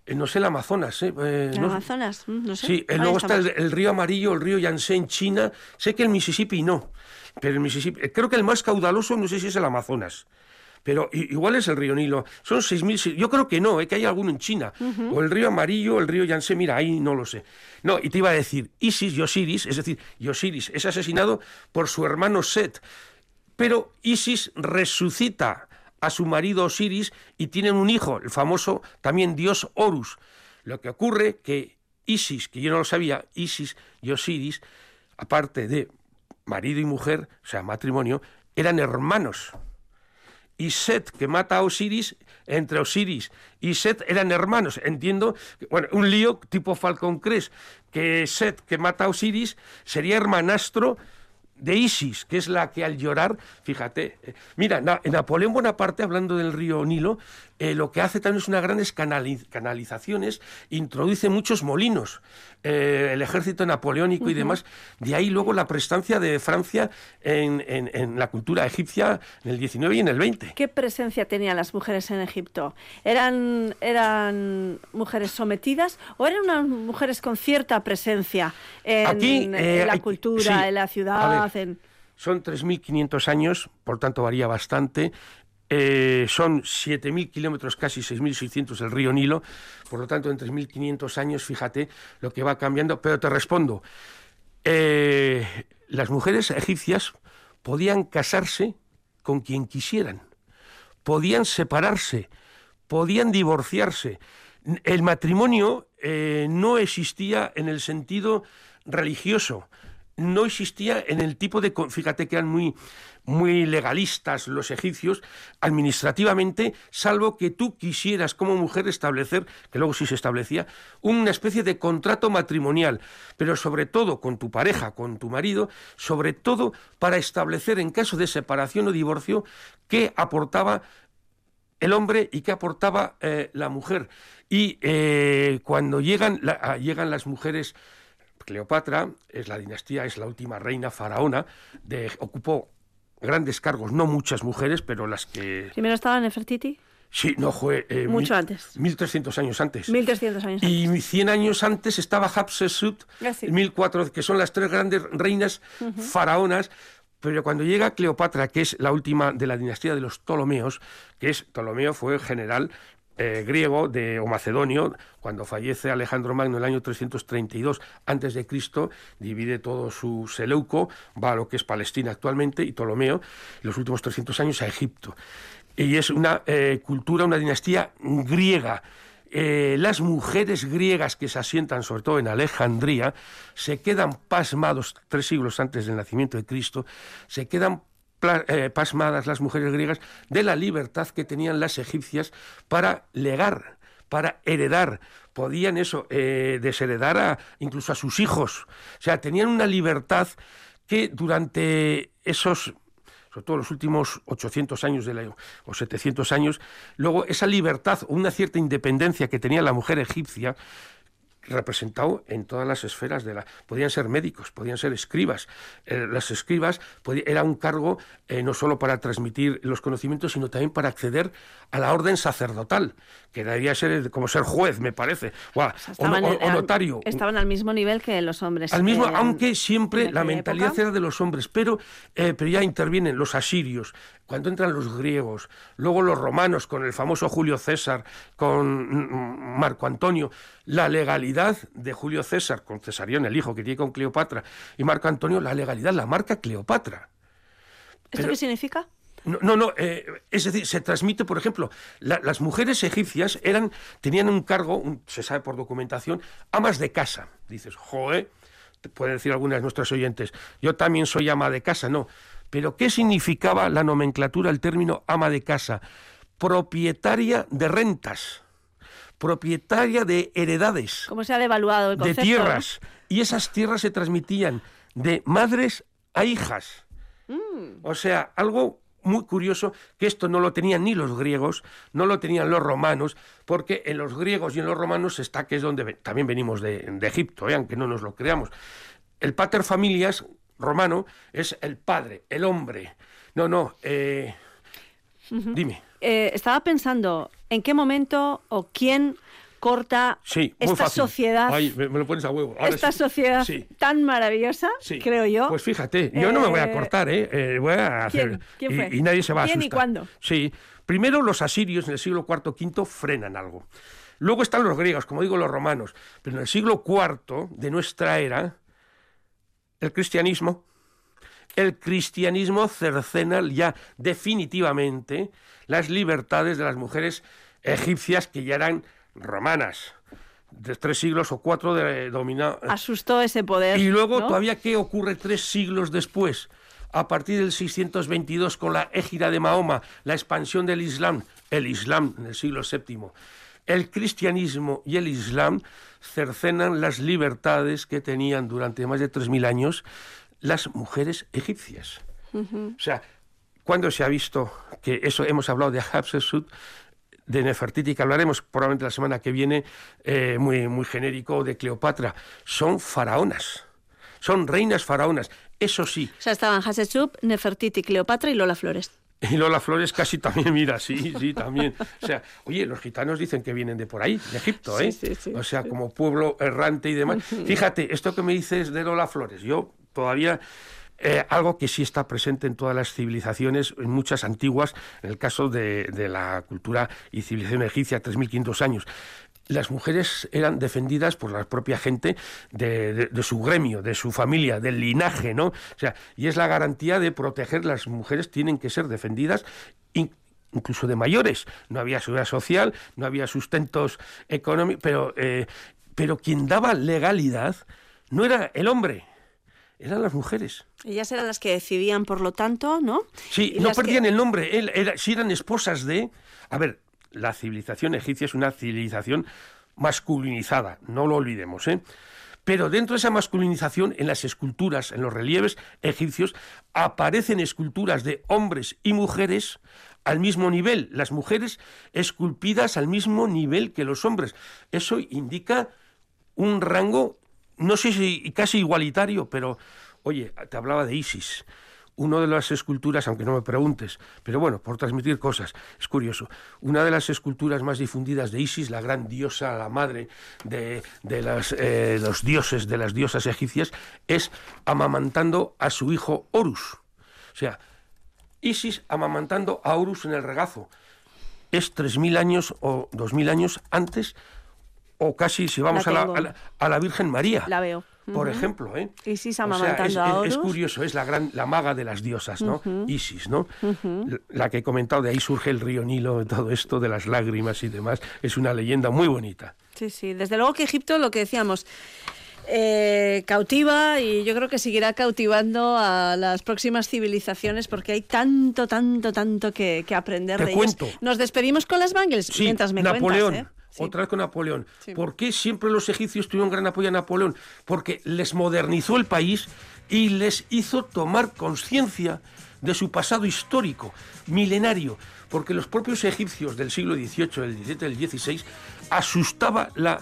eh, no sé, el Amazonas, ¿eh? Eh, ¿El no- Amazonas? Mm, No sé. Sí, luego está el, río Amarillo, el río Yangtze en China. Sé que el Mississippi no, pero el Mississippi, creo que el más caudaloso no sé si es el Amazonas. Pero igual es el río Nilo. Son 6.000... Yo creo que no, eh, que hay alguno en China. O el río Amarillo, el río Yangtze, mira, ahí no lo sé. No, y te iba a decir, Isis y Osiris, es decir, y Osiris es asesinado por su hermano Set. Pero Isis resucita a su marido Osiris y tienen un hijo, el famoso también dios Horus. Lo que ocurre que Isis, que yo no lo sabía, Isis y Osiris, aparte de marido y mujer, o sea, matrimonio, eran hermanos. Y Set, que mata a Osiris, entre Osiris y Set eran hermanos. Entiendo, bueno, un lío tipo Falcon Crest, que Set, que mata a Osiris, sería hermanastro de Isis, que es la que al llorar, fíjate, eh, mira, Na- Napoleón Bonaparte, hablando del río Nilo, eh, lo que hace también es unas grandes canali- canalizaciones, introduce muchos molinos, eh, el ejército napoleónico y demás, de ahí luego la prestancia de Francia en, en- en la cultura egipcia en el 19 y en el 20. ¿Qué presencia tenían las mujeres en Egipto? ¿Eran, ¿Eran mujeres sometidas o eran unas mujeres con cierta presencia en, Aquí, en eh, la cultura, sí, en la a ciudad? Son 3.500 años, por tanto varía bastante. Eh, son 7.000 kilómetros, casi 6.600 el río Nilo. Por lo tanto, en 3.500 años, fíjate lo que va cambiando. Pero te respondo, eh, las mujeres egipcias podían casarse con quien quisieran, podían separarse, podían divorciarse. El matrimonio eh, no existía en el sentido religioso, no existía en el tipo de... Fíjate que eran muy, muy legalistas los egipcios administrativamente, salvo que tú quisieras como mujer establecer, que luego sí se establecía, una especie de contrato matrimonial, pero sobre todo con tu pareja, con tu marido, sobre todo para establecer en caso de separación o divorcio qué aportaba el hombre y qué aportaba eh, la mujer. Y eh, cuando llegan, la- llegan las mujeres, Cleopatra es la dinastía, es la última reina faraona, de, ocupó grandes cargos, no muchas mujeres, pero las que... Primero estaba Nefertiti, Sí, no fue... eh, Mucho mil- antes. 1300 años antes. 1300 años Y 100 años antes estaba Hatshepsut, Ah, sí. 1004, que son las tres grandes reinas faraonas. Pero cuando llega Cleopatra, que es la última de la dinastía de los Ptolomeos, que es Ptolomeo fue general eh, griego de, o macedonio, cuando fallece Alejandro Magno en el año 332 antes de Cristo, divide todo su Seleuco, va a lo que es Palestina actualmente, y Ptolomeo, los últimos 300 años a Egipto. Y es una eh, cultura, una dinastía griega. Eh, las mujeres griegas que se asientan sobre todo en Alejandría se quedan pasmados tres siglos antes del nacimiento de Cristo, se quedan pasmadas las mujeres griegas de la libertad que tenían las egipcias para legar, para heredar. Podían eso, eh, desheredar a, incluso a sus hijos. O sea, tenían una libertad que durante esos sobre todo los últimos 800 años de la, o 700 años, luego esa libertad o una cierta independencia que tenía la mujer egipcia, representado en todas las esferas de la podían ser médicos podían ser escribas Eh, las escribas podía- era un cargo eh, no solo para transmitir los conocimientos sino también para acceder a la orden sacerdotal que debería ser como ser juez me parece o, notario estaban al mismo nivel que los hombres. al mismo, aunque siempre la mentalidad época. era de los hombres, pero, eh, pero ya intervienen los asirios, cuando entran los griegos, luego los romanos con el famoso Julio César, con Marco Antonio, la legalidad de Julio César con Cesarión, el hijo que tiene con Cleopatra, y Marco Antonio, la legalidad la marca Cleopatra. ¿Esto Pero- qué significa? No, no, no, eh, es decir, se transmite, por ejemplo, la- las mujeres egipcias eran, tenían un cargo, un- se sabe por documentación, amas de casa. Dices, joe, te pueden decir algunas de nuestras oyentes, yo también soy ama de casa, no. Pero ¿qué significaba la nomenclatura, el término ama de casa? Propietaria de rentas, propietaria de heredades ¿Cómo se ha devaluado el de concepto? tierras. Y esas tierras se transmitían de madres a hijas. Mm. O sea, algo muy curioso que esto no lo tenían ni los griegos, no lo tenían los romanos, porque en los griegos y en los romanos está que es donde también venimos de, de Egipto, ¿eh? aunque no nos lo creamos. El pater familias romano es el padre, el hombre. No, no, eh, Ujú. dime. Eh, estaba pensando en qué momento o quién corta Sí, esta fácil. sociedad, Ay, me, me lo pones a huevo. Ahora esta sí. sociedad Sí. tan maravillosa, Sí. creo yo. Pues fíjate, yo no me voy a Eh, cortar, ¿eh? Eh, voy a hacer. ¿Quién? ¿Quién y- fue? Y, nadie se va a ¿Quién y asustar. cuándo? Sí. Primero los asirios en el siglo IV V frenan algo. Luego están los griegos, como digo, los romanos. Pero en el siglo IV de nuestra era, el cristianismo, el cristianismo cercena ya definitivamente las libertades de las mujeres egipcias que ya eran romanas, de tres siglos o cuatro de dominado. Asustó ese poder. Y luego, ¿no? todavía, ¿qué ocurre tres siglos después? A partir del 622, con la égida de Mahoma, la expansión del Islam, el Islam en el siglo VII, el cristianismo y el Islam cercenan las libertades que tenían durante más de 3.000 años las mujeres egipcias. O sea, cuando se ha visto que eso, hemos hablado de Hatshepsut, de Nefertiti, que hablaremos probablemente la semana que viene, eh, muy, muy genérico, de Cleopatra, son faraonas, son reinas faraonas. Eso sí, O sea, estaban Hatshepsut, Nefertiti, Cleopatra y Lola Flores. y Lola Flores casi también, mira, sí, sí, también. O sea, oye, los gitanos dicen que vienen de por ahí, de Egipto, ¿eh? Sí, sí, sí. o sea, como pueblo errante y demás. Fíjate, esto que me dices de Lola Flores, yo todavía... eh, algo que sí está presente en todas las civilizaciones, en muchas antiguas, en el caso de, de la cultura y civilización egipcia, 3.500 años. Las mujeres eran defendidas por la propia gente de, de- de su gremio, de su familia, del linaje, ¿no? O sea, y es la garantía de proteger, las mujeres tienen que ser defendidas in- incluso de mayores. No había seguridad social, no había sustentos económicos, pero, eh, pero quien daba legalidad no era el hombre, eran las mujeres. Ellas eran las que decidían, por lo tanto, ¿no? Sí, Y no que- perdían el nombre. Él era, si eran esposas de. A ver, la civilización egipcia es una civilización masculinizada, no lo olvidemos, ¿eh? Pero dentro de esa masculinización, en las esculturas, en los relieves egipcios, aparecen esculturas de hombres y mujeres al mismo nivel. Las mujeres esculpidas al mismo nivel que los hombres. Eso indica un rango, no sé si casi igualitario, pero, oye, te hablaba de Isis. Una de las esculturas, aunque no me preguntes, pero bueno, por transmitir cosas, es curioso. Una de las esculturas más difundidas de Isis, la gran diosa, la madre de, de las, eh, los dioses, de las diosas egipcias, es amamantando a su hijo Horus. O sea, Isis amamantando a Horus en el regazo. Es 3.000 años o 2.000 años antes, o casi si vamos La a la, a, la, a la Virgen María, La veo. Por ejemplo. ¿eh? Isis O sea, amamantando es, a es- es Horus. curioso, es la gran la maga de las diosas, ¿no? Isis, ¿no? La- La que he comentado, de ahí surge el río Nilo, todo esto de las lágrimas y demás, es una leyenda muy bonita. Sí, sí. Desde luego que Egipto, lo que decíamos, eh, cautiva y yo creo que seguirá cautivando a las próximas civilizaciones porque hay tanto, tanto, tanto que, que aprender Te de cuento. ellos. Nos despedimos con las Bangles Sí, mientras me Napoleón. cuentas, ¿eh? Sí. Otra vez con Napoleón. Sí. ¿Por qué siempre los egipcios tuvieron gran apoyo a Napoleón? Porque les modernizó el país y les hizo tomar conciencia de su pasado histórico, milenario, porque los propios egipcios del siglo XVIII, del XVII, del XVI, asustaba la,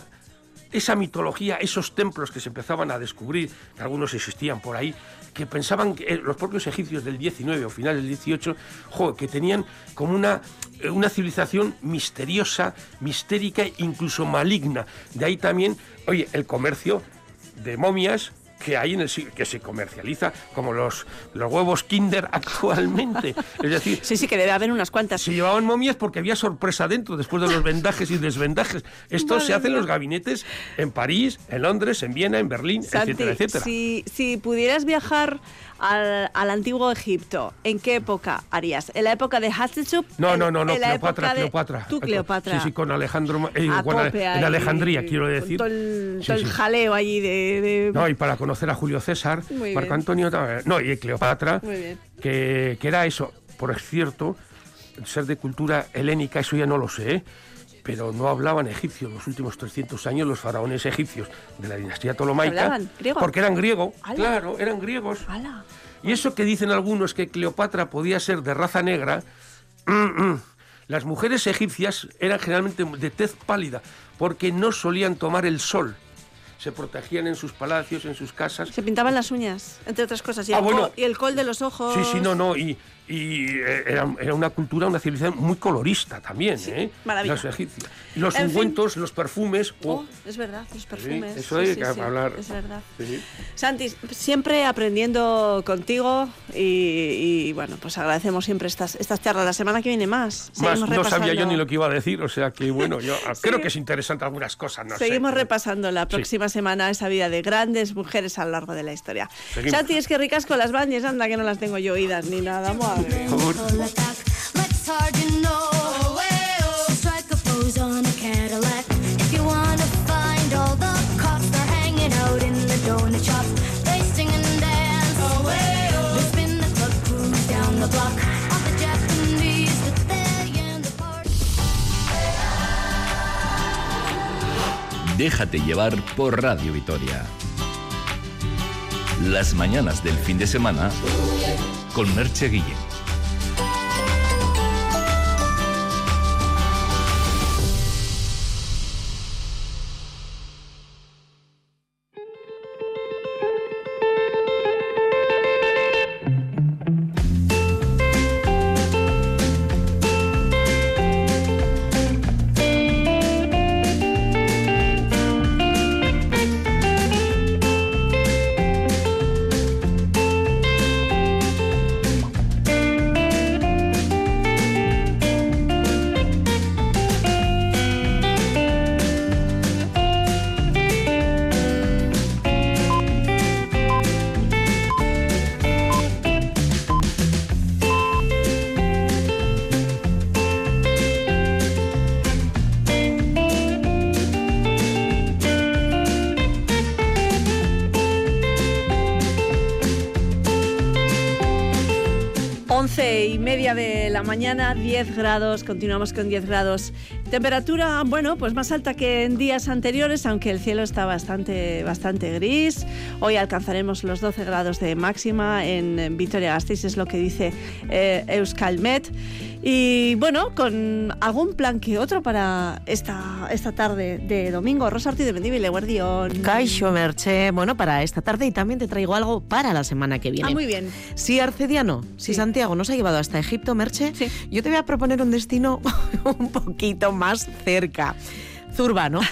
esa mitología, esos templos que se empezaban a descubrir, que algunos existían por ahí, que pensaban que eh, los propios egipcios del 19 o final del 18, jo, que tenían como una, eh, una civilización misteriosa, mistérica, incluso maligna. De ahí también, oye, el comercio de momias que hay en el que se comercializa como los, los huevos Kinder actualmente. Es decir, Sí, sí, que debe haber unas cuantas. se llevaban momias porque había sorpresa dentro después de los vendajes y desvendajes. Esto Madre se hace en mía. los gabinetes en París, en Londres, en Viena, en Berlín, Santi, etcétera, etcétera. Si, si pudieras viajar al, al antiguo Egipto, ¿en qué época harías? ¿En la época de Hatshepsut? No, En- no, no, no, en Cleopatra, de- Cleopatra. Tú, Cleopatra. Sí, sí, con Alejandro, eh, con en Alejandría, quiero con decir. Todo el, Sí, todo el sí. jaleo allí de... de- No, y para conocer a Julio César, Muy Marco bien. Antonio, no, y Cleopatra, Muy bien. que, que era eso, por cierto, ser de cultura helénica, eso ya no lo sé, pero no hablaban egipcio en los últimos 300 años los faraones egipcios de la dinastía ptolomaica. ¿Hablaban griego? Porque eran griegos, claro, eran griegos. Y eso que dicen algunos que Cleopatra podía ser de raza negra, mm, mm. las mujeres egipcias eran generalmente de tez pálida porque no solían tomar el sol. Se protegían en sus palacios, en sus casas. Se pintaban las uñas, entre otras cosas. Y, Ah, el, bueno. col, y el col de los ojos. Sí, sí, no, no. Y, y, eh, era, era una cultura, una civilización muy colorista también, ¿eh? maravilla. Los egipcios. Los En fin. ungüentos, los perfumes. oh, Oh, es verdad, los perfumes. eso Sí, hay sí, que sí, hablar. Es verdad. sí. Santi, siempre aprendiendo contigo y, y, bueno, pues agradecemos siempre estas, estas charlas. La semana que viene más. Más, no sabía yo ni lo que iba a decir, o sea que bueno, yo creo que es interesante algunas cosas, no sé. Seguimos repasando la Sí. próxima semana esa vida de grandes mujeres a lo largo de la historia. Santi, es que ricas con las bañes, anda que no las tengo yo oídas ni nada. Let's hard to know. Strike a pose on a Cadillac. If you wanna find all the cops, they're hanging out in the donut shop. They sing and dance. They spin the club cruise down the block. All the Japanese with their and the party. Déjate llevar por Radio Vitoria. Las mañanas del fin de semana con Merche Guillén. Once y media de la mañana, 10 grados, continuamos con 10 grados. Temperatura, bueno, pues más alta que en días anteriores, aunque el cielo está bastante, bastante gris. Hoy alcanzaremos los 12 grados de máxima en Vitoria-Gasteiz, es lo que dice eh, Euskalmet. Y bueno, con algún plan que otro para esta, esta tarde de domingo. Rosa Ortiz de Mendívil, Guardión. Caixo Merche, bueno, para esta tarde y también te traigo algo para la semana que viene. Ah, muy bien. Si Arcediano, si Santiago nos ha llevado hasta Egipto, Merche, yo te voy a proponer un destino un poquito más cerca. Zurbano.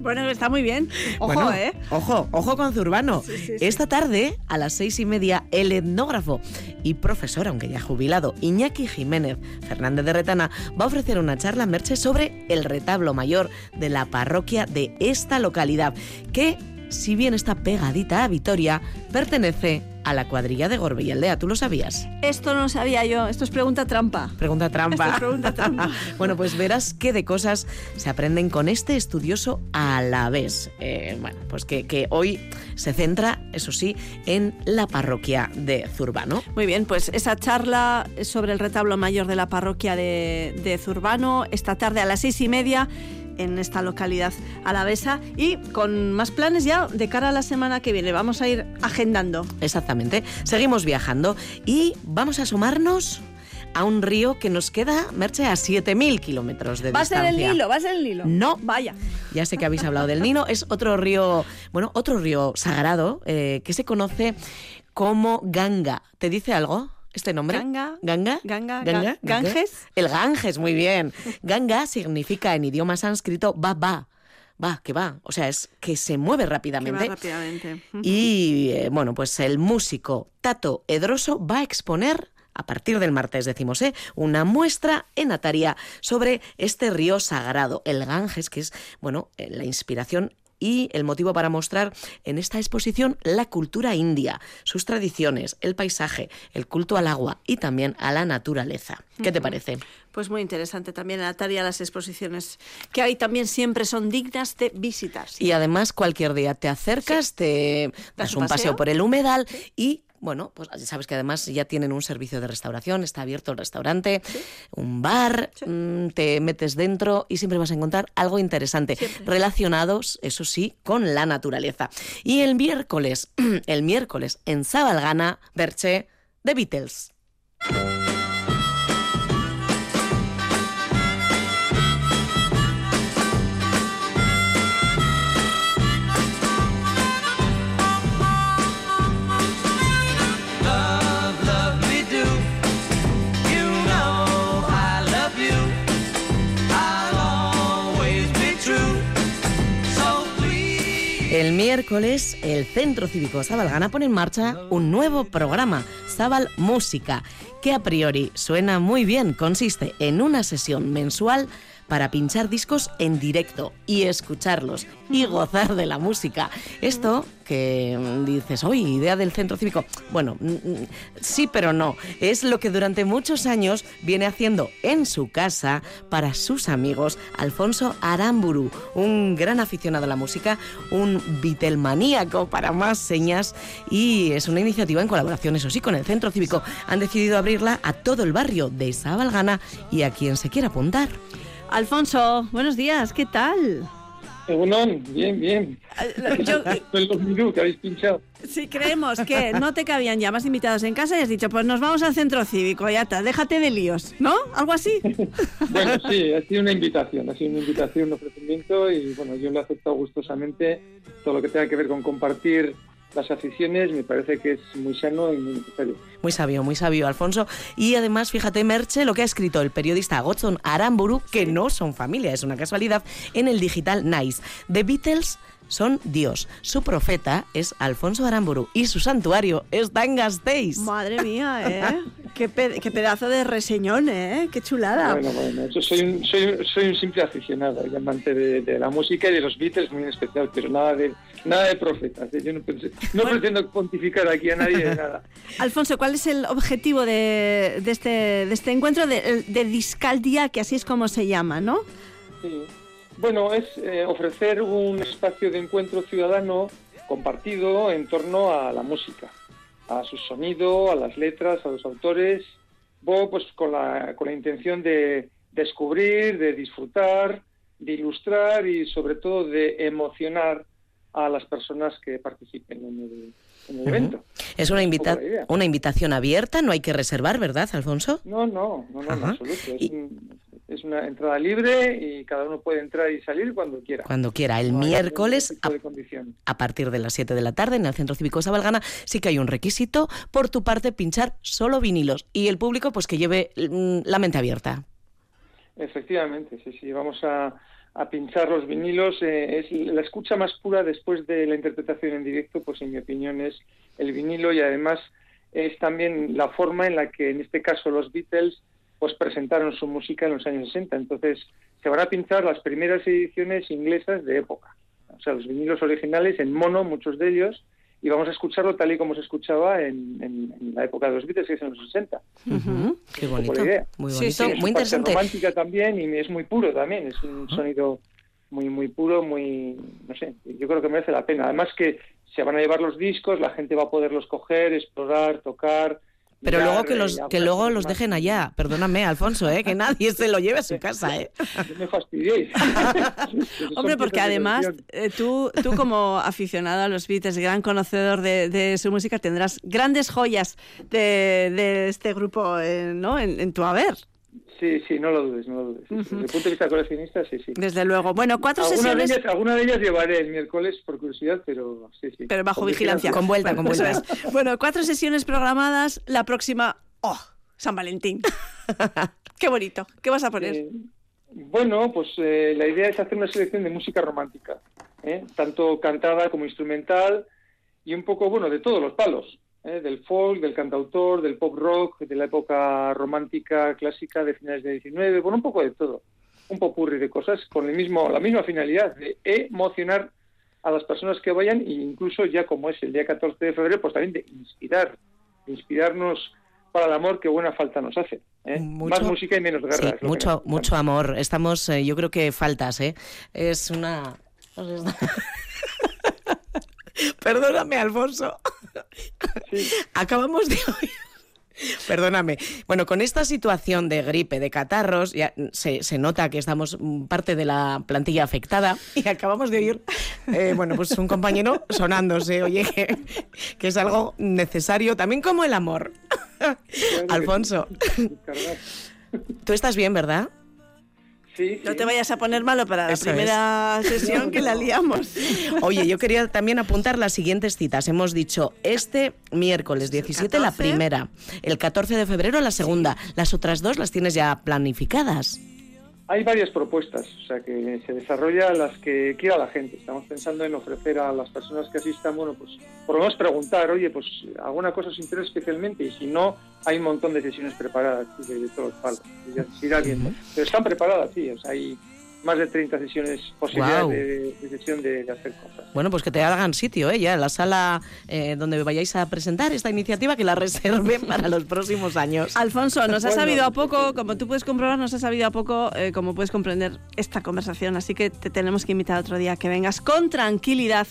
Bueno, está muy bien. Ojo, Bueno, ¿eh? Ojo, ojo con Zurbano. Sí, sí, sí. Esta tarde, a las seis y media, el etnógrafo y profesor, aunque ya jubilado, Iñaki Jiménez Fernández de Retana, va a ofrecer una charla Merche sobre el retablo mayor de la parroquia de esta localidad, que, si bien está pegadita a Vitoria, pertenece a la cuadrilla de Gorbe y Aldea. ¿Tú lo sabías? Esto no lo sabía yo. Esto es pregunta trampa. Pregunta trampa. Esto es pregunta trampa. bueno, pues verás qué de cosas se aprenden con este estudioso a la vez. Eh, bueno, pues que, que hoy se centra, eso sí, en la parroquia de Zurbano. Muy bien, pues esa charla sobre el retablo mayor de la parroquia de, de Zurbano, esta tarde a las seis y media. En esta localidad alavesa y con más planes ya de cara a la semana que viene. Vamos a ir agendando. Exactamente. Seguimos viajando y vamos a asomarnos a un río que nos queda, Merche, a 7.000 kilómetros de Va a distancia. ser el Nilo, va a ser el Nilo. No. Vaya. Ya sé que habéis hablado del Nino. Es otro río, bueno, otro río sagrado eh, que se conoce como Ganga. ¿Te dice algo? ¿Este nombre? Ganga. Ganga. Ganga. Ganga. Ga- Ganges. El Ganges, muy bien. Ganga significa en idioma sánscrito va, va. Va, que va. O sea, es que se mueve Que va rápidamente. rápidamente. Y eh, bueno, pues el músico Tato Edroso va a exponer a partir del martes, decimos, ¿eh? una muestra en Ataria sobre este río sagrado, el Ganges, que es, bueno, eh, la inspiración y el motivo para mostrar en esta exposición la cultura india, sus tradiciones, el paisaje, el culto al agua y también a la naturaleza. ¿Qué te parece? Pues muy interesante también en Ataria las exposiciones que hay también siempre son dignas de visitar. Y además cualquier día te acercas, te das un un paseo paseo. por el humedal y bueno, pues ya sabes que además ya tienen un servicio de restauración, está abierto el restaurante, un bar, mm, te metes dentro y siempre vas a encontrar algo interesante relacionados, eso sí, con la naturaleza. Y el miércoles, el miércoles en Zabalgana, Berche, The Beatles. Miércoles, el Centro Cívico Zabalgana pone en marcha un nuevo programa, Zabal Música, que a priori suena muy bien. Consiste en una sesión mensual para pinchar discos en directo y escucharlos y gozar de la música. Esto que dices, hoy idea del centro cívico. Bueno, mm, mm, sí, pero no. Es lo que durante muchos años viene haciendo en su casa para sus amigos Alfonso Aramburu, un gran aficionado a la música, un Beatlemaníaco para más señas y es una iniciativa en colaboración, eso sí, con el centro cívico. Han decidido abrirla a todo el barrio de Sabalgana y a quien se quiera apuntar. Alfonso, buenos días, ¿qué tal? Bien, bien. yo- Con los minú que habéis pinchado. Si creemos que no te cabían ya más invitados en casa y has dicho, pues nos vamos al centro cívico, ya está, déjate de líos, ¿no? ¿Algo así? Bueno, sí, ha sido una invitación, ha sido una invitación, un ofrecimiento y bueno, yo lo he aceptado gustosamente. Todo lo que tenga que ver con compartir las aficiones me parece que es muy sano y muy necesario. Muy sabio, muy sabio, Alfonso. Y además, fíjate, Merche, lo que ha escrito el periodista Godson Aramburu, que no son familia, es una casualidad, en el digital Nice. The Beatles son Dios. Su profeta es Alfonso Aramburu y su santuario es Dangasteis. Madre mía, ¿eh? Qué, pe- qué pedazo de reseñón, ¿eh? Qué chulada. Bueno, bueno, yo soy un, soy, soy un simple aficionado y amante de, de la música y de los Beatles muy en especial, pero nada de nada de profetas. ¿eh? Yo no, pensé- no pretendo pontificar aquí a nadie de nada. Alfonso, ¿cuál es el objetivo de, de este, de este encuentro de, de Discaldia, que así es como se llama, ¿no? Sí. Bueno, es eh, ofrecer un espacio de encuentro ciudadano compartido en torno a la música, a su sonido, a las letras, a los autores, pues con la, con la intención de descubrir, de disfrutar, de ilustrar y sobre todo de emocionar a las personas que participen en el, en el Ujú. evento. Es una, invita- una invitación abierta, no hay que reservar, ¿verdad, Alfonso? No, no, no, no, en absoluto. Es, un- es una entrada libre y cada uno puede entrar y salir cuando quiera. Cuando quiera. El No miércoles a partir de las 7 de la tarde en el Centro Cívico Sabalgana sí que hay un requisito por tu parte pinchar solo vinilos y el público pues que lleve mm, la mente abierta. Efectivamente, sí, sí. Vamos a, a pinchar los vinilos. eh, es la escucha más pura después de la interpretación en directo, pues en mi opinión es el vinilo y además es también la forma en la que en este caso los Beatles pues presentaron su música en los años 60. Entonces se van a pinchar las primeras ediciones inglesas de época. O sea, los vinilos originales en mono, muchos de ellos, y vamos a escucharlo tal y como se escuchaba en, en- en la época de los Beatles, que es en los 60. Ujú, Qué bonito, idea. muy bonito, sí, es muy interesante. romántica también y es muy puro también, es un sonido muy muy puro, muy no sé, yo creo que merece la pena. Además que se van a llevar los discos, la gente va a poderlos coger, explorar, tocar Pero luego que los, que luego los dejen allá. Perdóname, Alfonso, ¿eh? que nadie se lo lleve a su casa. ¿eh? Me fastidiéis. Hombre, porque además eh, tú, tú como aficionado a los Beatles, gran conocedor de, de su música, tendrás grandes joyas de, de este grupo eh, ¿no? en, en tu haber. Sí, sí, no lo dudes, no lo dudes. Desde el punto de vista coleccionista, sí, sí. Desde luego. Bueno, cuatro Alguna de, sesiones... ellas, alguna de ellas llevaré el miércoles por curiosidad, pero sí, sí. Pero bajo Con vigilancia. Con vuelta, con Eso vuelta. es. Bueno, cuatro sesiones programadas. La próxima. ¡Oh! San Valentín. Qué bonito. ¿Qué vas a poner? Eh, bueno, pues eh, la idea es hacer una selección de música romántica, ¿eh? tanto cantada como instrumental y un poco, bueno, de todos los palos, ¿eh? del folk, del cantautor, del pop rock, de la época romántica clásica de finales del 19, bueno, un poco de todo, un popurri de cosas con el mismo, la misma finalidad de emocionar a las personas que vayan e incluso ya como es el día 14 de febrero, pues también de inspirar, de inspirarnos para el amor que buena falta nos hace. ¿eh? Más música y menos guerra. Sí, mucho, mucho amor. Estamos, eh, yo creo que faltas, ¿eh? Es una... Perdóname, Alfonso. Acabamos de oír. Perdóname. Bueno, con esta situación de gripe, de catarros, ya se, se nota que estamos parte de la plantilla afectada y acabamos de oír, eh, bueno, pues un compañero sonándose, oye, que, que es algo necesario, también como el amor. Alfonso, tú estás bien, ¿verdad? Sí, No te vayas a poner malo para la Eso primera sesión que la liamos. Oye, yo quería también apuntar las siguientes citas. Hemos dicho este miércoles 17 la 14. primera, el 14 de febrero la segunda. Las otras dos las tienes ya planificadas. Hay varias propuestas, o sea, que se desarrolla las que quiera la gente. Estamos pensando en ofrecer a las personas que asistan, bueno, pues por lo menos preguntar, oye, pues alguna cosa os interesa especialmente y si no, hay un montón de sesiones preparadas de, de todos los palos. se irá viendo. Pero están preparadas, sí, o sea, hay más de 30 sesiones, posibilidades de, de sesión de, de hacer cosas. Bueno, pues que te hagan sitio, ¿eh? Ya, la sala eh, donde vayáis a presentar esta iniciativa, que la reserven para los próximos años. Alfonso, nos ha sabido a poco, como tú puedes comprobar, nos ha sabido a poco, eh, como puedes comprender, esta conversación. Así que te tenemos que invitar otro día que vengas con tranquilidad.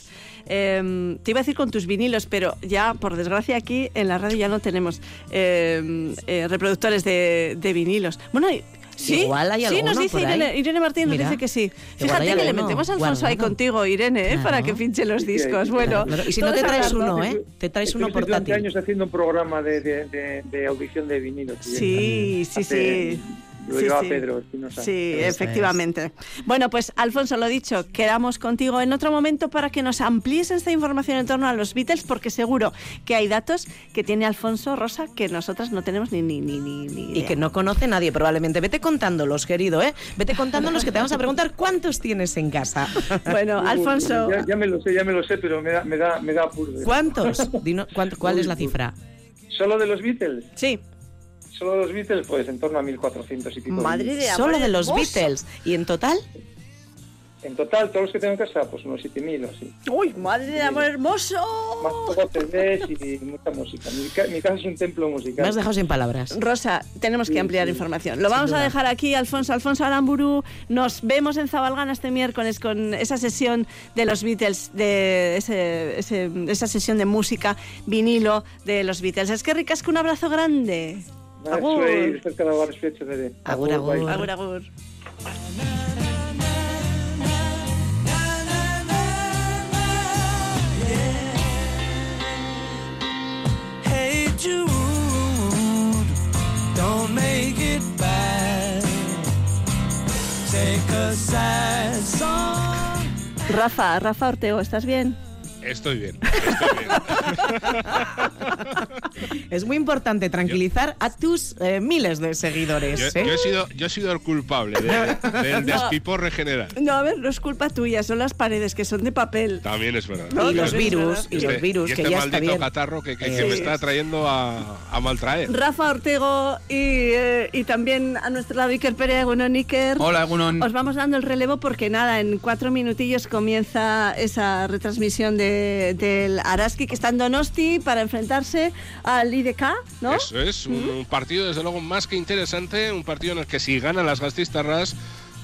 Eh, te iba a decir con tus vinilos, pero ya, por desgracia, aquí en la radio ya no tenemos eh, eh, reproductores de, de vinilos. Bueno, y- Sí, Igual hay sí, nos dice por ahí. Irene, Irene Martín nos Mira, dice que sí. Fíjate que le alguno metemos a Alfonso ahí contigo, Irene, ¿eh? para que pinche los discos. sí, bueno, Claro, y si no te traes uno, ¿eh? Te traes uno portátil. años haciendo un programa de, de, de, de audición de vinilos. Sí, sí, Hace- sí. Lo Sí, llevaba sí. Pedro Espinosa. Sí, Eso es. efectivamente. Bueno, pues Alfonso, lo dicho, quedamos contigo en otro momento para que nos amplíes esta información en torno a los Beatles, porque seguro que hay datos que tiene Alfonso Rosa que nosotras no tenemos ni ni ni ni, ni Y idea. que no conoce nadie probablemente. Vete contándolos, querido, ¿eh? Vete contándolos que te vamos a preguntar cuántos tienes en casa. Bueno, Alfonso, Ya, ya me lo sé, ya me lo sé, pero me da, me da, me da apuro. ¿Cuántos? Dino- ¿cuánto- ¿Cuál es la cifra? ¿Solo de los Beatles? Sí. Solo de los Beatles, pues en torno a 1400 y pico. Madre de Solo de los. Beatles. ¿Y en total? En total, todos los que tengo en casa, pues unos 7000 o así. ¡Uy, madre de amor hermoso! Más CDs y mucha música. Mi, ca- mi casa es un templo musical. Me has dejado sin palabras. Rosa, tenemos que ampliar sí. información. Lo Sin vamos a dejar aquí, Alfonso. Alfonso Aramburu, nos vemos en Zabalgana este miércoles con esa sesión de los Beatles, de ese- ese- esa sesión de música vinilo de los Beatles. Es que ricasco, un abrazo grande. Agur. zuei, eskerrik asko, respetxo bere. Agur, agur. bai. Agur, agur. Hey Jude, don't make it bad. Take a sad song. Rafa, Rafa Ortego, ¿estás bien? Estoy bien. Es muy importante tranquilizar a tus eh, miles de seguidores. Yo, ¿eh? yo he sido, yo he sido el culpable de- del despiporre general. No, a ver, no es culpa tuya, son las paredes que son de papel. También es verdad. No, y los también es virus, y los Este- virus, y que este ya está maldito bien. catarro que, que- que Sí. me está trayendo a, a maltraer. Rafa Ortego y, eh, y también a nuestro lado Iker Pérez, bueno, Iker. Hola, Egunon. Os vamos dando el relevo porque nada, en cuatro minutillos comienza esa retransmisión de- del Araski que está en Donosti para enfrentarse al IDK, ¿no? Eso es, un, un partido desde luego más que interesante, un partido en el que si ganan las gastistarras,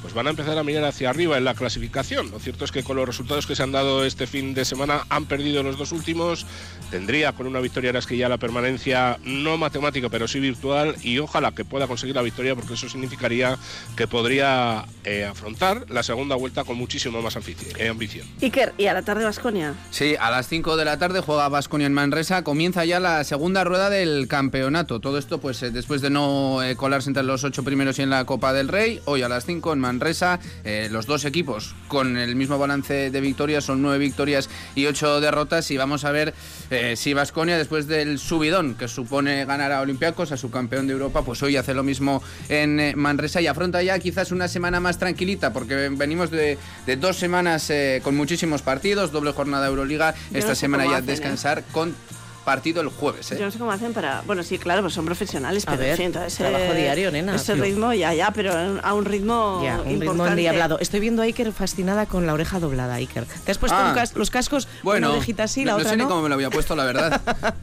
pues van a empezar a mirar hacia arriba en la clasificación. Lo cierto es que con los resultados que se han dado este fin de semana han perdido los dos últimos. Tendría con una victoria ya la permanencia no matemática pero sí virtual y ojalá que pueda conseguir la victoria porque eso significaría que podría eh, afrontar la segunda vuelta con muchísimo más ambici- eh, ambición. Iker, ¿y a la tarde Vasconia? Sí, a las 5 de la tarde juega Vasconia en Manresa. Comienza ya la segunda rueda del campeonato. Todo esto, pues eh, después de no eh, colarse entre los ocho primeros y en la Copa del Rey. Hoy a las 5 en Manresa, eh, los dos equipos con el mismo balance de victorias son nueve victorias y ocho derrotas. Y vamos a ver eh, si Vasconia, después del subidón que supone ganar a Olympiacos, a su campeón de Europa, pues hoy hace lo mismo en eh, Manresa y afronta ya quizás una semana más tranquilita, porque venimos de, de dos semanas eh, con muchísimos partidos, doble jornada de Euroliga, Yo esta no sé semana ya hacen, ¿eh? descansar con partido el jueves. ¿eh? Yo no sé cómo hacen para... Bueno, sí, claro, pues son profesionales, A pero ver, en fin, todo ese, trabajo diario, nena, Ese tío. ritmo, ya, ya, pero a un ritmo Ya, un ritmo importante. endiablado. Estoy viendo a Iker fascinada con la oreja doblada, Iker. ¿Te has puesto Ah. cas- los cascos? Bueno, una orejita así, la no, no sé ni no? cómo me lo había puesto, la verdad.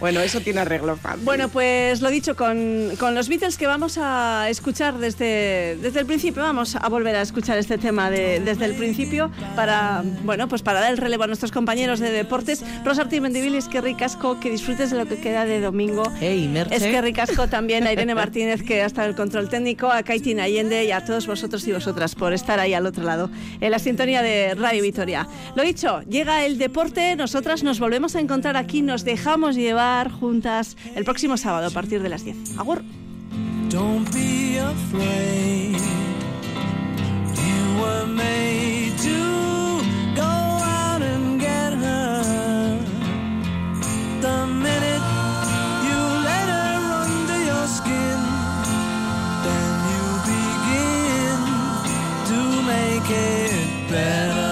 Bueno, eso tiene arreglo fácil. Bueno, pues lo dicho, con, con los Beatles que vamos a escuchar desde, desde el principio, vamos a volver a escuchar este tema de- desde el principio para, bueno, pues para dar el relevo a nuestros compañeros de deportes. Rosa Ortiz Mendivilis, que ricasco, que disfrutes de lo que queda de domingo. Hey, Merche. Es que ricasco también a Irene Martínez, que ha estado en el control técnico, a Kaitin Allende y a todos vosotros y vosotras por estar ahí al otro lado, en la sintonía de Radio Vitoria. Lo dicho, llega el deporte, nosotras nos volvemos a encontrar aquí, nos dejamos llevar juntas el próximo sábado a partir de las 10. Agur. Don't be afraid. You were made to The minute you let her under your skin, then you begin to make it better.